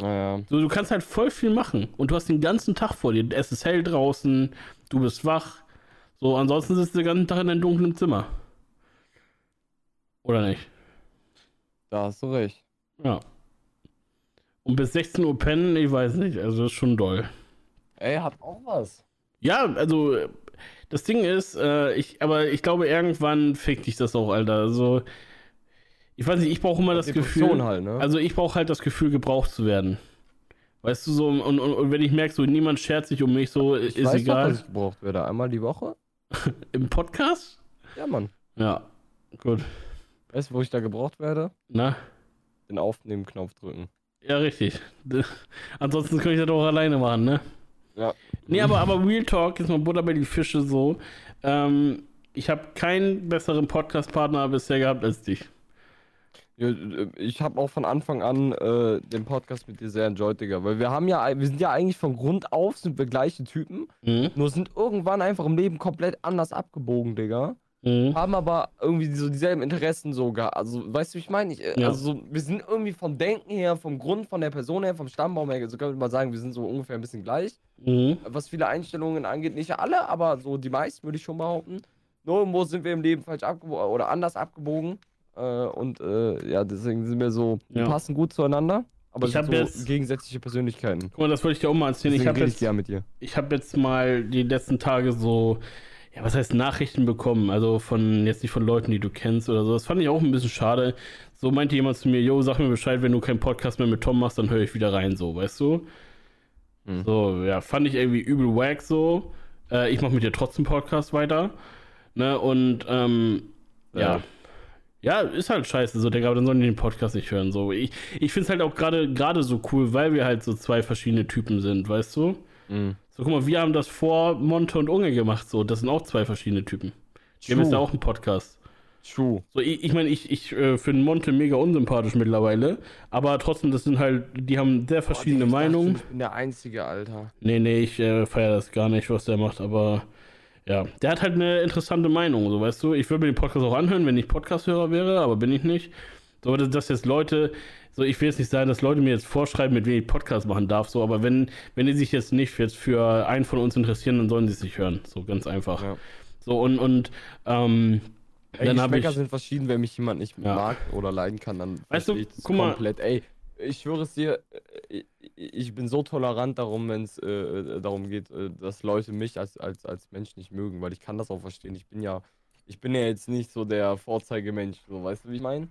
Naja. So, du kannst halt voll viel machen und du hast den ganzen Tag vor dir. Es ist hell draußen, du bist wach. So, ansonsten sitzt du den ganzen Tag in deinem dunklen Zimmer. Oder nicht? Da hast du recht. Ja. Und bis 16 Uhr pennen, ich weiß nicht, also ist schon doll. Ey, hat auch was. Ja, also das Ding ist, äh, ich, aber ich glaube, irgendwann fickt dich das auch, Alter. Also, ich weiß nicht, ich brauche immer das Depression Gefühl. Halt, ne? Also ich brauche halt das Gefühl, gebraucht zu werden. Weißt du, so, und, und, und wenn ich merke, so niemand schert sich um mich, so ich ist weiß egal. Doch, dass ich gebraucht werde. Einmal die Woche? *laughs* Im Podcast? Ja, Mann. Ja, gut. Weißt du, wo ich da gebraucht werde? Na? Den Aufnehmen-Knopf drücken. Ja, richtig. *laughs* Ansonsten könnte ich das auch alleine machen, ne? Ja. Nee, aber, aber Real Talk ist mal Butter bei die Fische so. Ähm, ich habe keinen besseren Podcast-Partner bisher gehabt als dich. Äh, ich habe auch von Anfang an äh, den Podcast mit dir sehr enjoyed, Digga. Weil wir haben ja, wir sind ja eigentlich von Grund auf sind wir gleiche Typen. Mhm. Nur sind irgendwann einfach im Leben komplett anders abgebogen, Digga. Mhm. Haben aber irgendwie so dieselben Interessen sogar. Also, weißt du, wie ich meine? Äh, ja. Also, wir sind irgendwie vom Denken her, vom Grund, von der Person her, vom Stammbaum her, so kann man mal sagen, wir sind so ungefähr ein bisschen gleich. Mhm. Was viele Einstellungen angeht, nicht alle, aber so die meisten würde ich schon behaupten. Nur irgendwo sind wir im Leben falsch abgebogen oder anders abgebogen. Äh, und äh, ja, deswegen sind wir so, ja. wir passen gut zueinander. Aber ich habe so jetzt gegensätzliche Persönlichkeiten. Guck mal, das wollte ich dir auch mal erzählen. Deswegen ich habe jetzt, ich mit dir. Ich habe jetzt mal die letzten Tage so, ja, was heißt Nachrichten bekommen? Also von jetzt nicht von Leuten, die du kennst oder so. Das fand ich auch ein bisschen schade. So meinte jemand zu mir, yo, sag mir Bescheid, wenn du keinen Podcast mehr mit Tom machst, dann höre ich wieder rein, so, weißt du? Hm. So, ja, fand ich irgendwie übel wack so. Äh, ich mache mit dir trotzdem Podcast weiter. Ne, und ähm, ja. ja ja, ist halt scheiße, so, Digga, aber dann sollen die den Podcast nicht hören. So. Ich, ich finde es halt auch gerade so cool, weil wir halt so zwei verschiedene Typen sind, weißt du? Mhm. So, guck mal, wir haben das vor Monte und Unge gemacht, so. Das sind auch zwei verschiedene Typen. Wir haben jetzt auch einen Podcast. True. So, ich, ich meine, ich, ich äh, finde Monte mega unsympathisch mittlerweile, aber trotzdem, das sind halt, die haben sehr verschiedene Boah, Meinungen. ich bin der Einzige, Alter. Nee, nee, ich äh, feiere das gar nicht, was der macht, aber ja, der hat halt eine interessante Meinung, so weißt du. Ich würde mir den Podcast auch anhören, wenn ich Podcast-Hörer wäre, aber bin ich nicht. So, dass jetzt Leute, so ich will jetzt nicht sagen, dass Leute mir jetzt vorschreiben, mit wem ich Podcast machen darf, so, aber wenn, wenn die sich jetzt nicht jetzt für einen von uns interessieren, dann sollen sie es nicht hören. So ganz einfach. Ja. So, und, und ähm, Ey, dann Geschmäcker ich... sind verschieden, wenn mich jemand nicht ja. mag oder leiden kann, dann weißt du, guck komplett. Mal. Ey, ich schwöre es dir, äh, ich bin so tolerant darum, wenn es äh, darum geht, äh, dass Leute mich als, als, als Mensch nicht mögen, weil ich kann das auch verstehen. Ich bin ja, ich bin ja jetzt nicht so der Vorzeigemensch, so weißt du, wie ich meine?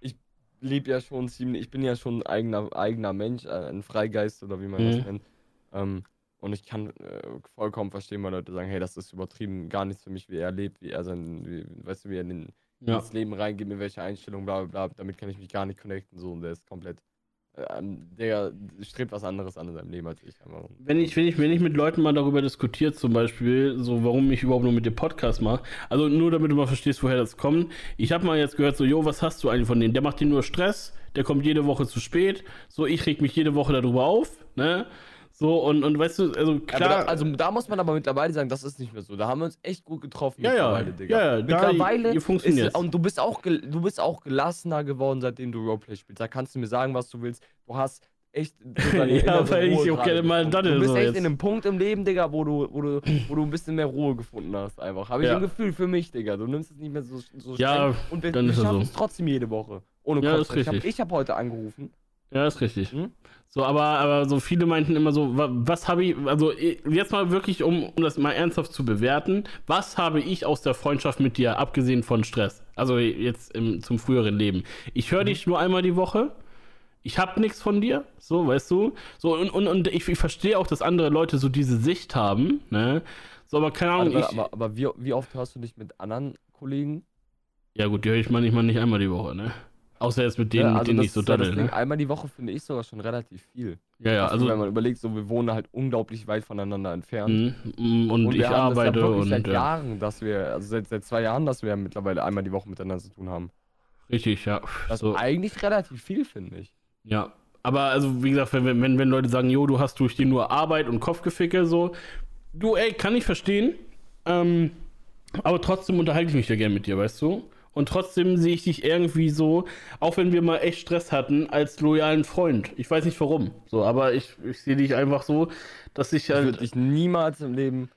Ich lebe ja schon ziemlich, ich bin ja schon ein eigener, eigener Mensch, äh, ein Freigeist oder wie man mhm. das nennt. Ähm, und ich kann äh, vollkommen verstehen, weil Leute sagen, hey, das ist übertrieben, gar nichts für mich, wie er lebt, wie er sein, wie, weißt du, wie er in, ja. ins Leben reingeht, mit welcher Einstellung, bla bla bla, damit kann ich mich gar nicht connecten, so, und der ist komplett, äh, der strebt was anderes an in seinem Leben als ich. Wenn ich, wenn ich, wenn ich mit Leuten mal darüber diskutiere, zum Beispiel, so, warum ich überhaupt nur mit dem Podcast mache, also nur damit du mal verstehst, woher das kommt, ich habe mal jetzt gehört, so, jo, was hast du eigentlich von denen? Der macht dir nur Stress, der kommt jede Woche zu spät, so, ich reg mich jede Woche darüber auf, ne, so, und, und weißt du, also klar. Da, also da muss man aber mittlerweile sagen, das ist nicht mehr so. Da haben wir uns echt gut getroffen ja, mittlerweile, ja, Digga. Ja, ja, mittlerweile da, funktioniert Und du bist, auch du bist auch gelassener geworden, seitdem du Roleplay spielst. Da kannst du mir sagen, was du willst. Du hast echt. *laughs* ja, weil ich auch gerne mal Daddel Du bist so echt jetzt. in einem Punkt im Leben, Digga, wo du, wo du, wo du ein bisschen mehr Ruhe gefunden hast, einfach. Habe ich ja. ein Gefühl für mich, Digga. Du nimmst es nicht mehr so, so ja, Und wir, dann wir schaffen es trotzdem jede Woche. Ohne ja, Kopf. Ich habe hab heute angerufen. Ja, ist richtig. Hm? So, aber, aber so viele meinten immer so, was habe ich, also jetzt mal wirklich, um, um das mal ernsthaft zu bewerten, was habe ich aus der Freundschaft mit dir, abgesehen von Stress? Also jetzt im, zum früheren Leben. Ich höre mhm. dich nur einmal die Woche. Ich habe nichts von dir, so, weißt du? So, und, und, und ich, ich verstehe auch, dass andere Leute so diese Sicht haben, ne? So, aber keine Ahnung. Aber, ich, aber, aber wie, wie oft hörst du dich mit anderen Kollegen? Ja, gut, die höre ich manchmal nicht einmal die Woche, ne? Außer jetzt mit denen, ja, also mit denen ich so daddel. Ne? Einmal die Woche finde ich sogar schon relativ viel. Ja, ja, also. Wenn man überlegt, so wir wohnen halt unglaublich weit voneinander entfernt. Mhm, und, und ich arbeite und. seit ja. Jahren, dass wir, also seit, seit zwei Jahren, dass wir mittlerweile einmal die Woche miteinander zu tun haben. Richtig, ja. Das so. ist eigentlich relativ viel, finde ich. Ja. Aber also, wie gesagt, wenn, wenn, wenn Leute sagen, jo, du hast durch die nur Arbeit und Kopfgeficke, so, du, ey, kann ich verstehen. Ähm, aber trotzdem unterhalte ich mich ja gern mit dir, weißt du? Und trotzdem sehe ich dich irgendwie so, auch wenn wir mal echt Stress hatten, als loyalen Freund. Ich weiß nicht warum. So, aber ich, ich sehe dich einfach so, dass ich halt. Ich würde dich niemals im Leben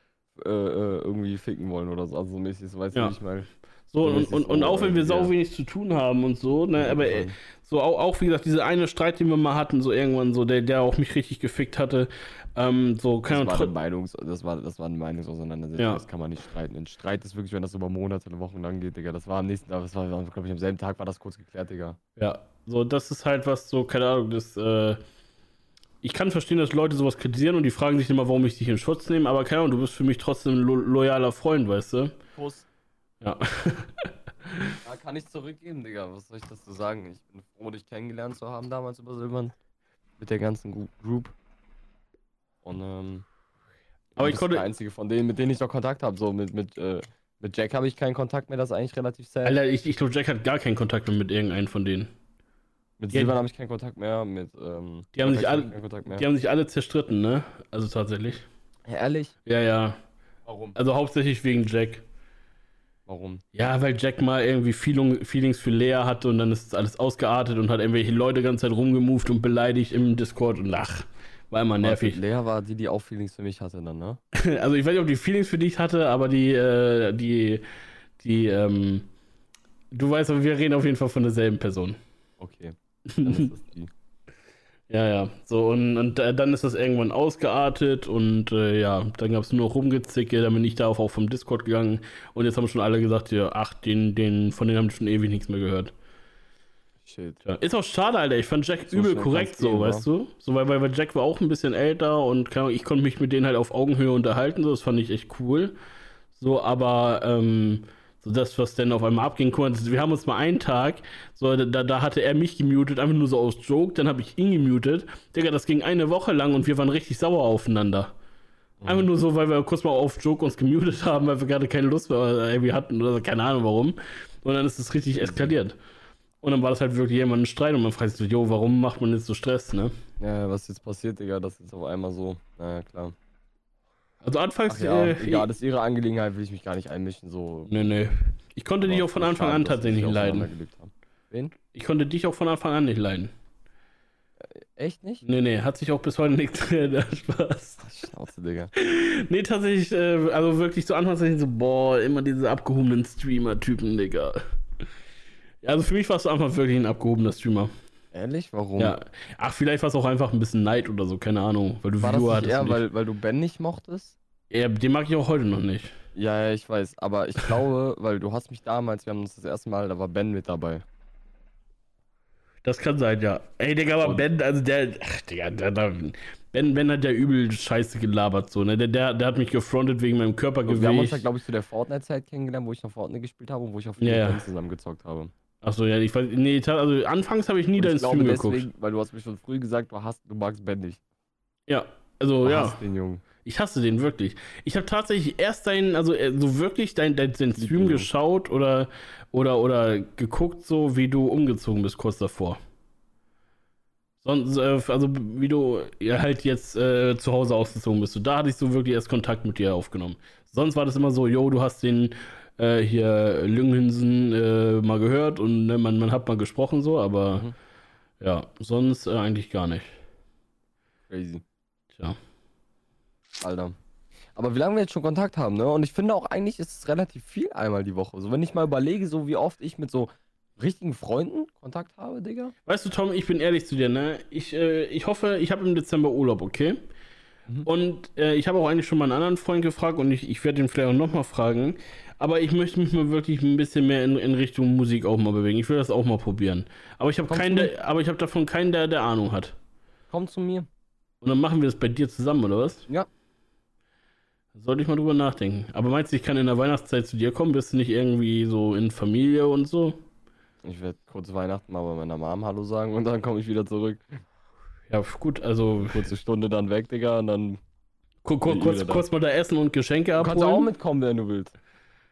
äh, äh, irgendwie ficken wollen oder so. Also so mäßig, so weißt du, ja. wie ich meine. So, und, und, und auch wenn wir sau wenig zu tun haben und so, ne, aber äh, so auch, auch, wie gesagt, dieser eine Streit, den wir mal hatten, so irgendwann so, der, der auch mich richtig gefickt hatte, ähm, so, das, war eine Meinungs das, war, das war eine Meinungsauseinandersetzung, ja. das kann man nicht streiten. Ein Streit ist wirklich, wenn das über Monate oder Wochen lang geht, Digga. Das war am nächsten Tag, das war, glaube ich, am selben Tag war das kurz geklärt, Digga. Ja, so, das ist halt was, so, keine Ahnung, das, äh, ich kann verstehen, dass Leute sowas kritisieren und die fragen sich immer, warum ich dich in Schutz nehme, aber keine Ahnung, du bist für mich trotzdem ein lo loyaler Freund, weißt du? Prost. Ja. *laughs* Da kann ich zurückgeben, Digga. Was soll ich dazu sagen? Ich bin froh, dich kennengelernt zu haben damals über Silbern. Mit der ganzen Group. Und, ähm. Aber ich konnte. der einzige von denen, mit denen ich noch Kontakt habe. So, mit, mit, äh, mit Jack habe ich keinen Kontakt mehr, das ist eigentlich relativ sad. Alter, ich, ich glaube, Jack hat gar keinen Kontakt mehr mit irgendeinem von denen. Mit Silvan habe ich keinen Kontakt mehr, mit, ähm, die haben, sich alle, die haben sich alle zerstritten, ne? Also tatsächlich. Ja, ehrlich? Ja, ja. Warum? Also hauptsächlich wegen Jack. Warum? Ja, weil Jack mal irgendwie Feeling, Feelings für Lea hatte und dann ist alles ausgeartet und hat irgendwelche Leute die ganze Zeit rumgemoved und beleidigt im Discord und ach, war immer nervig. Lea war die, die auch Feelings für mich hatte dann, ne? *laughs* also ich weiß nicht, ob die Feelings für dich hatte, aber die, äh, die, die, ähm, du weißt, wir reden auf jeden Fall von derselben Person. Okay. *laughs* Ja, ja. So, und, und äh, dann ist das irgendwann ausgeartet und äh, ja, dann gab es nur noch Rumgezicke, dann bin ich da auch vom Discord gegangen und jetzt haben schon alle gesagt, ja, ach, den, den, von denen haben die schon ewig nichts mehr gehört. Shit. Ja, ist auch schade, Alter. Ich fand Jack so übel korrekt so, gehen, weißt du? So, weil, weil Jack war auch ein bisschen älter und ich konnte mich mit denen halt auf Augenhöhe unterhalten, so, das fand ich echt cool. So, aber, ähm, so das, was dann auf einmal abgehen konnte. Wir haben uns mal einen Tag, so, da, da hatte er mich gemutet, einfach nur so aus Joke, dann habe ich ihn gemutet. Digga, das ging eine Woche lang und wir waren richtig sauer aufeinander. Mhm. Einfach nur so, weil wir kurz mal auf Joke uns gemutet *laughs* haben, weil wir gerade keine Lust mehr irgendwie hatten oder keine Ahnung warum. Und dann ist es richtig eskaliert. Und dann war das halt wirklich jemand ein Streit und man fragt sich so, jo, warum macht man jetzt so Stress, ne? Ja, was jetzt passiert, Digga, das ist auf einmal so. Naja, klar. Also anfangs. Ach ja, äh, egal, das ist ihre Angelegenheit, will ich mich gar nicht einmischen. So. Nee, nee. Ich konnte dich auch von Anfang an tatsächlich nicht leiden. Wen? Ich konnte dich auch von Anfang an nicht leiden. echt nicht? Nee, nee, hat sich auch bis heute nicht *laughs* Spaß. Schnauze, Digga. Nee, tatsächlich, äh, also wirklich zu Anfang so, boah, immer diese abgehobenen Streamer-Typen, Digga. Also für mich warst du einfach wirklich ein abgehobener Streamer. Ehrlich? Warum? Ja. Ach, vielleicht war es auch einfach ein bisschen Neid oder so, keine Ahnung. Weil du war Viewer das nicht eher, weil, weil du Ben nicht mochtest? Ja, den mag ich auch heute noch nicht. Ja, ja, ich weiß. Aber ich glaube, *laughs* weil du hast mich damals, wir haben uns das erste Mal, da war Ben mit dabei. Das kann sein, ja. Ey, Digga, aber Und Ben, also der, ach, Digga, der, der, Ben, ben hat ja übel Scheiße gelabert, so, ne? Der, der, der hat mich gefrontet wegen meinem Körpergewicht. Wir haben uns ja, glaube ich, zu der Fortnite-Zeit kennengelernt, wo ich noch Fortnite gespielt habe und wo ich auf ja, ja. zusammengezockt habe. Achso, ja, ich weiß, nee, also anfangs habe ich nie deinen Stream geguckt. Deswegen, weil du hast mir schon früh gesagt, du hast, du magst Ben nicht. Ja, also du ja. Hast den Jungen. Ich hasse den wirklich. Ich habe tatsächlich erst deinen, also äh, so wirklich deinen dein, dein Stream geschaut oder, oder, oder geguckt, so wie du umgezogen bist kurz davor. Sonst, äh, also wie du halt jetzt äh, zu Hause ausgezogen bist. Da hatte ich so wirklich erst Kontakt mit dir aufgenommen. Sonst war das immer so, yo, du hast den äh, hier Lüngensen äh, mal gehört und ne, man, man hat mal gesprochen so, aber mhm. ja, sonst äh, eigentlich gar nicht. Crazy. Tja. Alter. Aber wie lange wir jetzt schon Kontakt haben, ne? Und ich finde auch eigentlich ist es relativ viel einmal die Woche. So, wenn ich mal überlege, so wie oft ich mit so richtigen Freunden Kontakt habe, Digga. Weißt du, Tom, ich bin ehrlich zu dir, ne? Ich, äh, ich hoffe, ich habe im Dezember Urlaub, okay? Mhm. Und äh, ich habe auch eigentlich schon mal einen anderen Freund gefragt und ich, ich werde ihn vielleicht auch nochmal fragen. Aber ich möchte mich mal wirklich ein bisschen mehr in, in Richtung Musik auch mal bewegen. Ich will das auch mal probieren. Aber ich habe keinen, der, aber ich habe davon keinen, der, der Ahnung hat. Komm zu mir. Und dann machen wir das bei dir zusammen, oder was? Ja. Sollte ich mal drüber nachdenken. Aber meinst du, ich kann in der Weihnachtszeit zu dir kommen? Bist du nicht irgendwie so in Familie und so? Ich werde kurz Weihnachten mal bei meiner Mom Hallo sagen und dann komme ich wieder zurück. Ja, gut, also. Kurze Stunde dann weg, Digga, und dann. Kur kur kurz, kurz mal da essen und Geschenke abholen. Du kannst auch mitkommen, wenn du willst.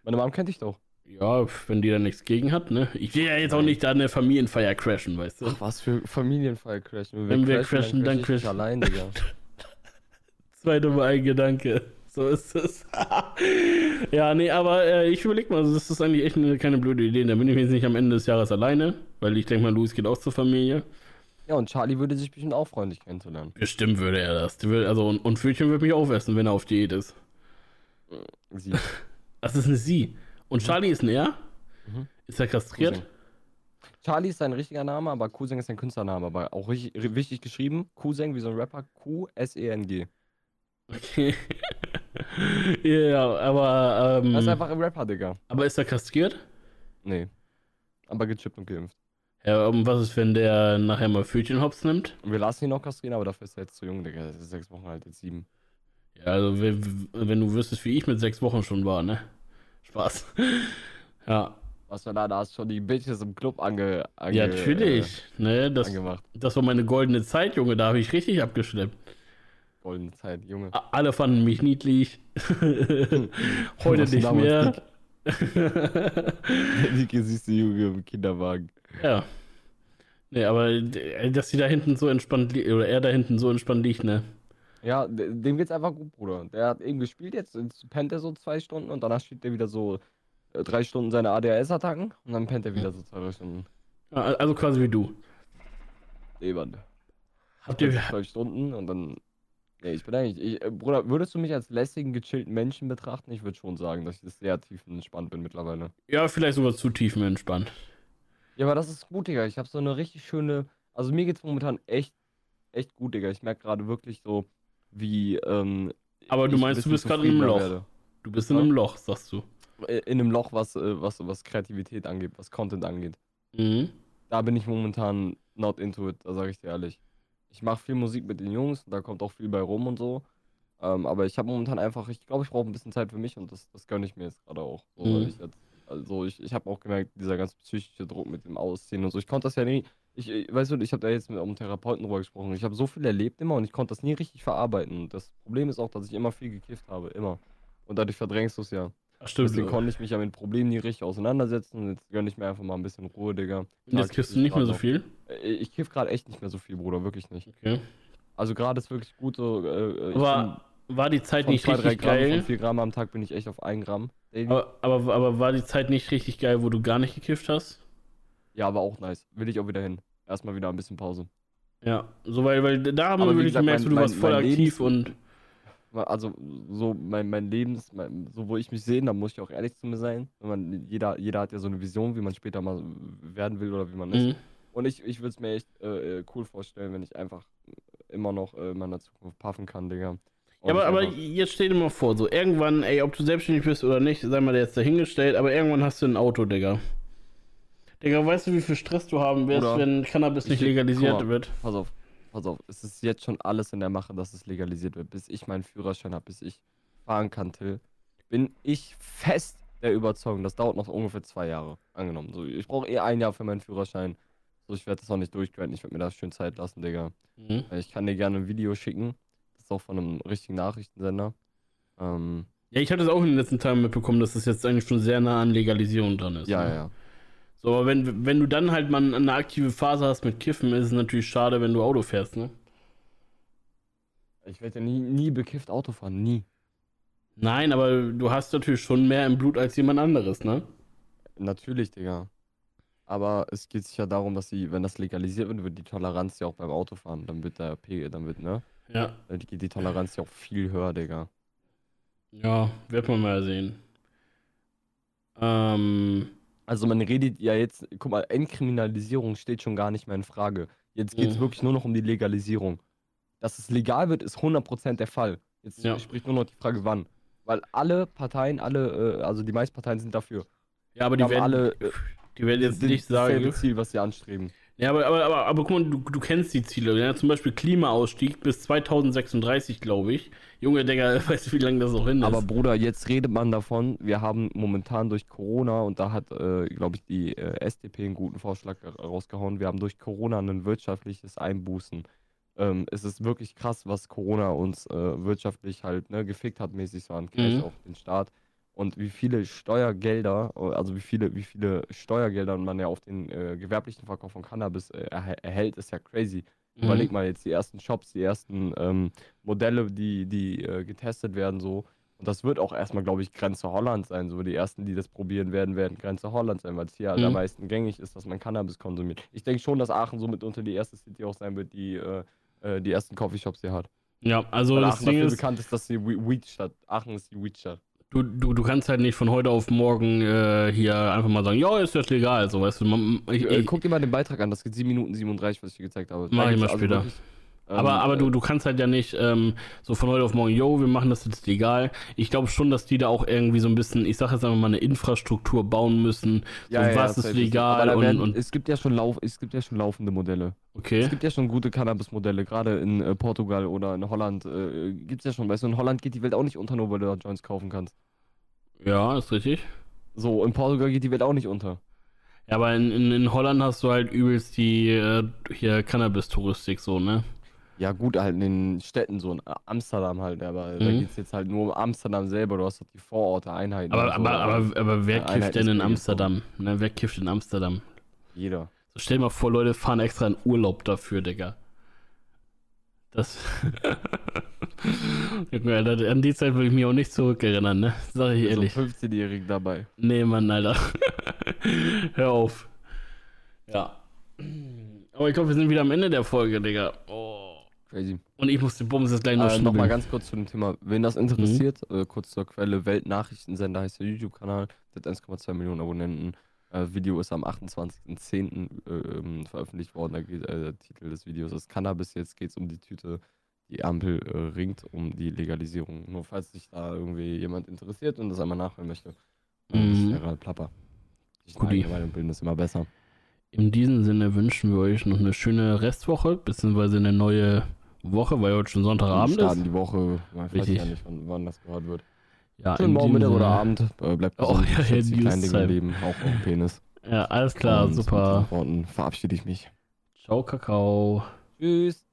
Meine Mom kennt dich doch. Ja, wenn die da nichts gegen hat, ne? Ich will ja jetzt auch nicht da eine Familienfeier crashen, weißt du? Ach, was für Familienfeier crashen? Wenn wir, wenn crashen, dann crashen, dann crashen. allein, Digga. *laughs* Zweite Mal ein Gedanke. So ist es. *laughs* ja, nee, aber äh, ich überleg mal, das ist eigentlich echt eine, keine blöde Idee. Da bin ich jetzt nicht am Ende des Jahres alleine, weil ich denke mal, Luis geht auch zur Familie. Ja, und Charlie würde sich bestimmt auch freundlich kennenzulernen. Bestimmt würde er das. Also, und, und Fötchen würde mich aufessen, wenn er auf Diät ist. Sie. *laughs* Das ist eine Sie. Und mhm. Charlie ist ein Er? Mhm. Ist er kastriert? Cousin. Charlie ist sein richtiger Name, aber Cousin ist sein Künstlername, aber auch richtig, wichtig geschrieben. Cousin wie so ein Rapper, Q-S-E-N-G. Okay. *laughs* ja, aber. Ähm, das ist einfach ein Rapper, Digga. Aber ist er kastriert? Nee. Aber gechippt und geimpft. Ja, und was ist, wenn der nachher mal Fötchenhops nimmt? Wir lassen ihn noch kastrieren, aber dafür ist er jetzt zu jung, Digga. Das ist sechs Wochen alt, jetzt sieben. Ja, also wenn, wenn du wüsstest, wie ich mit sechs Wochen schon war, ne? *laughs* Spaß. ja. Was war da? Da hast du schon die Bitches im Club ange. ange ja, natürlich. Äh, ne, das, angemacht. das war meine goldene Zeit, Junge. Da habe ich richtig abgeschleppt. Goldene Zeit, Junge. Alle fanden mich niedlich. *laughs* Heute nicht mehr. Die *laughs* süße Junge im Kinderwagen. Ja. Nee, aber dass sie da hinten so entspannt oder er da hinten so entspannt liegt, ne? Ja, dem geht's einfach gut, Bruder. Der hat eben gespielt, jetzt pennt er so zwei Stunden und danach spielt er wieder so äh, drei Stunden seine ADHS-Attacken und dann pennt er wieder so zwei, drei Stunden. Also quasi wie du. Lebend. Habt ihr. Zwei Stunden und dann. Nee, ich bin eigentlich. Ich, äh, Bruder, würdest du mich als lässigen, gechillten Menschen betrachten? Ich würde schon sagen, dass ich sehr tiefenentspannt bin mittlerweile. Ja, vielleicht sogar zu tiefenentspannt. Ja, aber das ist gut, Digga. Ich habe so eine richtig schöne. Also mir geht's momentan echt, echt gut, Digga. Ich merke gerade wirklich so, wie. Ähm, Aber du meinst, du bist gerade in einem Loch. Werde. Du bist in einem Loch, sagst du. Äh, in einem Loch, was, äh, was, was Kreativität angeht, was Content angeht. Mhm. Da bin ich momentan not into it, da sage ich dir ehrlich. Ich mache viel Musik mit den Jungs, da kommt auch viel bei rum und so. Ähm, aber ich habe momentan einfach, ich glaube, ich brauche ein bisschen Zeit für mich und das, das gönne ich mir jetzt gerade auch. So, mhm. ich jetzt, also ich, ich habe auch gemerkt, dieser ganz psychische Druck mit dem Ausziehen und so. Ich konnte das ja nie, ich, ich weißt du, ich habe da jetzt mit einem Therapeuten drüber gesprochen. Ich habe so viel erlebt immer und ich konnte das nie richtig verarbeiten. Das Problem ist auch, dass ich immer viel gekifft habe, immer. Und dadurch verdrängst du es ja. Ach, stimmt. Deswegen konnte ich mich ja mit dem Problem nie richtig auseinandersetzen. Und jetzt gönne ich mir einfach mal ein bisschen Ruhe, Digga. Und jetzt kiffst du nicht mehr so viel? Äh, ich kiff gerade echt nicht mehr so viel, Bruder, wirklich nicht. Okay. Also gerade ist wirklich gut so. Äh, war, war die Zeit nicht zwei, richtig Gramm, geil? Von 4 Gramm am Tag bin ich echt auf 1 Gramm. Aber, aber, aber war die Zeit nicht richtig geil, wo du gar nicht gekifft hast? Ja, aber auch nice. Will ich auch wieder hin. Erstmal wieder ein bisschen Pause. Ja, so weil, weil da haben wir wirklich gemerkt, du warst voll aktiv und. Also, so mein, mein Lebens, mein, so wo ich mich sehe, da muss ich auch ehrlich zu mir sein. Man, jeder, jeder hat ja so eine Vision, wie man später mal werden will oder wie man ist. Mhm. Und ich, ich würde es mir echt äh, äh, cool vorstellen, wenn ich einfach immer noch äh, in meiner Zukunft puffen kann, Digga. Ja, aber, aber jetzt stell dir mal vor, so irgendwann, ey, ob du selbstständig bist oder nicht, sei mal jetzt dahingestellt, aber irgendwann hast du ein Auto, Digga. Digga, weißt du, wie viel Stress du haben wirst, oder wenn Cannabis nicht legalisiert mal, wird? Pass auf, pass auf, es ist jetzt schon alles in der Mache, dass es legalisiert wird. Bis ich meinen Führerschein habe, bis ich fahren kann, Till, bin ich fest der Überzeugung, das dauert noch ungefähr zwei Jahre, angenommen. So, ich brauche eh ein Jahr für meinen Führerschein. So, ich werde das auch nicht durchqueren, ich werde mir da schön Zeit lassen, Digga. Mhm. Ich kann dir gerne ein Video schicken. Das ist auch von einem richtigen Nachrichtensender. Ähm, ja, ich hatte es auch in den letzten Tagen mitbekommen, dass es das jetzt eigentlich schon sehr nah an Legalisierung dran ist. Ja, ne? ja. So, aber wenn, wenn du dann halt mal eine aktive Phase hast mit Kiffen, ist es natürlich schade, wenn du Auto fährst, ne? Ich werde ja nie, nie bekifft Auto fahren, nie. Nein, aber du hast natürlich schon mehr im Blut als jemand anderes, ne? Natürlich, Digga. Aber es geht sich ja darum, dass sie, wenn das legalisiert wird, wird die Toleranz ja auch beim Autofahren, dann wird der P, dann wird, ne? Ja. Dann geht die Toleranz ja auch viel höher, Digga. Ja, wird man mal sehen. Ähm. Also man redet ja jetzt, guck mal, Entkriminalisierung steht schon gar nicht mehr in Frage. Jetzt geht es mhm. wirklich nur noch um die Legalisierung. Dass es legal wird, ist 100% der Fall. Jetzt ja. spricht nur noch die Frage, wann. Weil alle Parteien, alle, äh, also die meisten Parteien sind dafür. Ja, aber die, werden alle. Äh, die werden jetzt nicht sagen. Das Ziel, was sie anstreben. Ja, aber, aber, aber, aber guck mal, du, du kennst die Ziele. Ja? Zum Beispiel Klimaausstieg bis 2036, glaube ich. Junge Digga, *laughs* weißt du, wie lange das noch hin ist? Aber Bruder, jetzt redet man davon, wir haben momentan durch Corona, und da hat, äh, glaube ich, die äh, SDP einen guten Vorschlag rausgehauen, wir haben durch Corona ein wirtschaftliches Einbußen. Ähm, es ist wirklich krass, was Corona uns äh, wirtschaftlich halt ne, gefickt hat, mäßig so an Cash mhm. auf den Staat und wie viele Steuergelder, also wie viele, wie viele Steuergelder man ja auf den äh, gewerblichen Verkauf von Cannabis äh, erhält, ist ja crazy. Mhm. Überleg mal jetzt die ersten Shops, die ersten ähm, Modelle, die, die äh, getestet werden, so. Und das wird auch erstmal, glaube ich, Grenze Holland sein. So die ersten, die das probieren werden, werden Grenze Holland sein, weil es hier mhm. am meisten gängig ist, dass man Cannabis konsumiert. Ich denke schon, dass Aachen somit unter die erste City auch sein wird, die äh, äh, die ersten Coffeeshops hier hat. Ja, also weil das Aachen Ding dafür ist, bekannt ist, dass die Weedstadt. Aachen ist die Weedstadt. Du, du, du kannst halt nicht von heute auf morgen äh, hier einfach mal sagen, ja, ist das legal, so weißt du. Man, ich, ich, Guck dir mal den Beitrag an, das geht 7 Minuten 37, was ich dir gezeigt habe. Mach ich mal also später. Wirklich, aber, ähm, aber du, äh, du kannst halt ja nicht ähm, so von heute auf morgen, yo, wir machen das jetzt legal. Ich glaube schon, dass die da auch irgendwie so ein bisschen, ich sage jetzt einfach mal, eine Infrastruktur bauen müssen. Ja, so, ja, was ist legal und, werden, und, Es gibt ja schon Lauf, es gibt ja schon laufende Modelle. Okay. Es gibt ja schon gute Cannabis-Modelle, gerade in äh, Portugal oder in Holland äh, gibt es ja schon. Weißt du, in Holland geht die Welt auch nicht unter, nur weil du da Joints kaufen kannst. Ja, ist richtig. So, in Portugal geht die Welt auch nicht unter. Ja, aber in, in, in Holland hast du halt übelst die äh, hier Cannabis-Touristik so, ne? Ja, gut, halt in den Städten, so in Amsterdam halt, aber mhm. da geht es jetzt halt nur um Amsterdam selber, du hast doch die Vororte, Einheiten. Aber, so, aber, aber, aber, wer kifft denn in Amsterdam? Ne, wer kifft in Amsterdam? Jeder. So, stell dir mal vor, Leute fahren extra in Urlaub dafür, Digga. Das. *laughs* An die Zeit will ich mich auch nicht zurückerinnern, ne? Sag ich ehrlich. So 15-Jährigen dabei. Nee, Mann, Alter. *laughs* Hör auf. Ja. Aber ich glaube, wir sind wieder am Ende der Folge, Digga. Oh. Crazy. Und ich muss den Bums jetzt gleich noch äh, Nochmal ganz kurz zu dem Thema. Wen das interessiert, mhm. äh, kurz zur Quelle: Weltnachrichtensender heißt der YouTube-Kanal, der hat 1,2 Millionen Abonnenten. Äh, Video ist am 28.10. Äh, veröffentlicht worden. Der, geht, äh, der, Titel des Videos ist Cannabis. Jetzt geht es um die Tüte. Die Ampel äh, ringt um die Legalisierung. Nur falls sich da irgendwie jemand interessiert und das einmal nachhören möchte. Mhm. Gerald Plapper. Ich eine Meinung bilden ist immer besser. In diesem Sinne wünschen wir euch noch eine schöne Restwoche, beziehungsweise eine neue Woche, weil heute schon Sonntagabend ist. die Woche, man weiß ja nicht, wann, wann das gehört wird. Ja, Schönen Morgen, Mittag oder Abend. *laughs* Äh, bleibt oh, gesund. Oh, ja, ja, die kleinen Dinge Leben, auch auf Penis. Ja, alles klar, Und super. Mit verabschiede ich mich. Ciao, Kakao. Tschüss.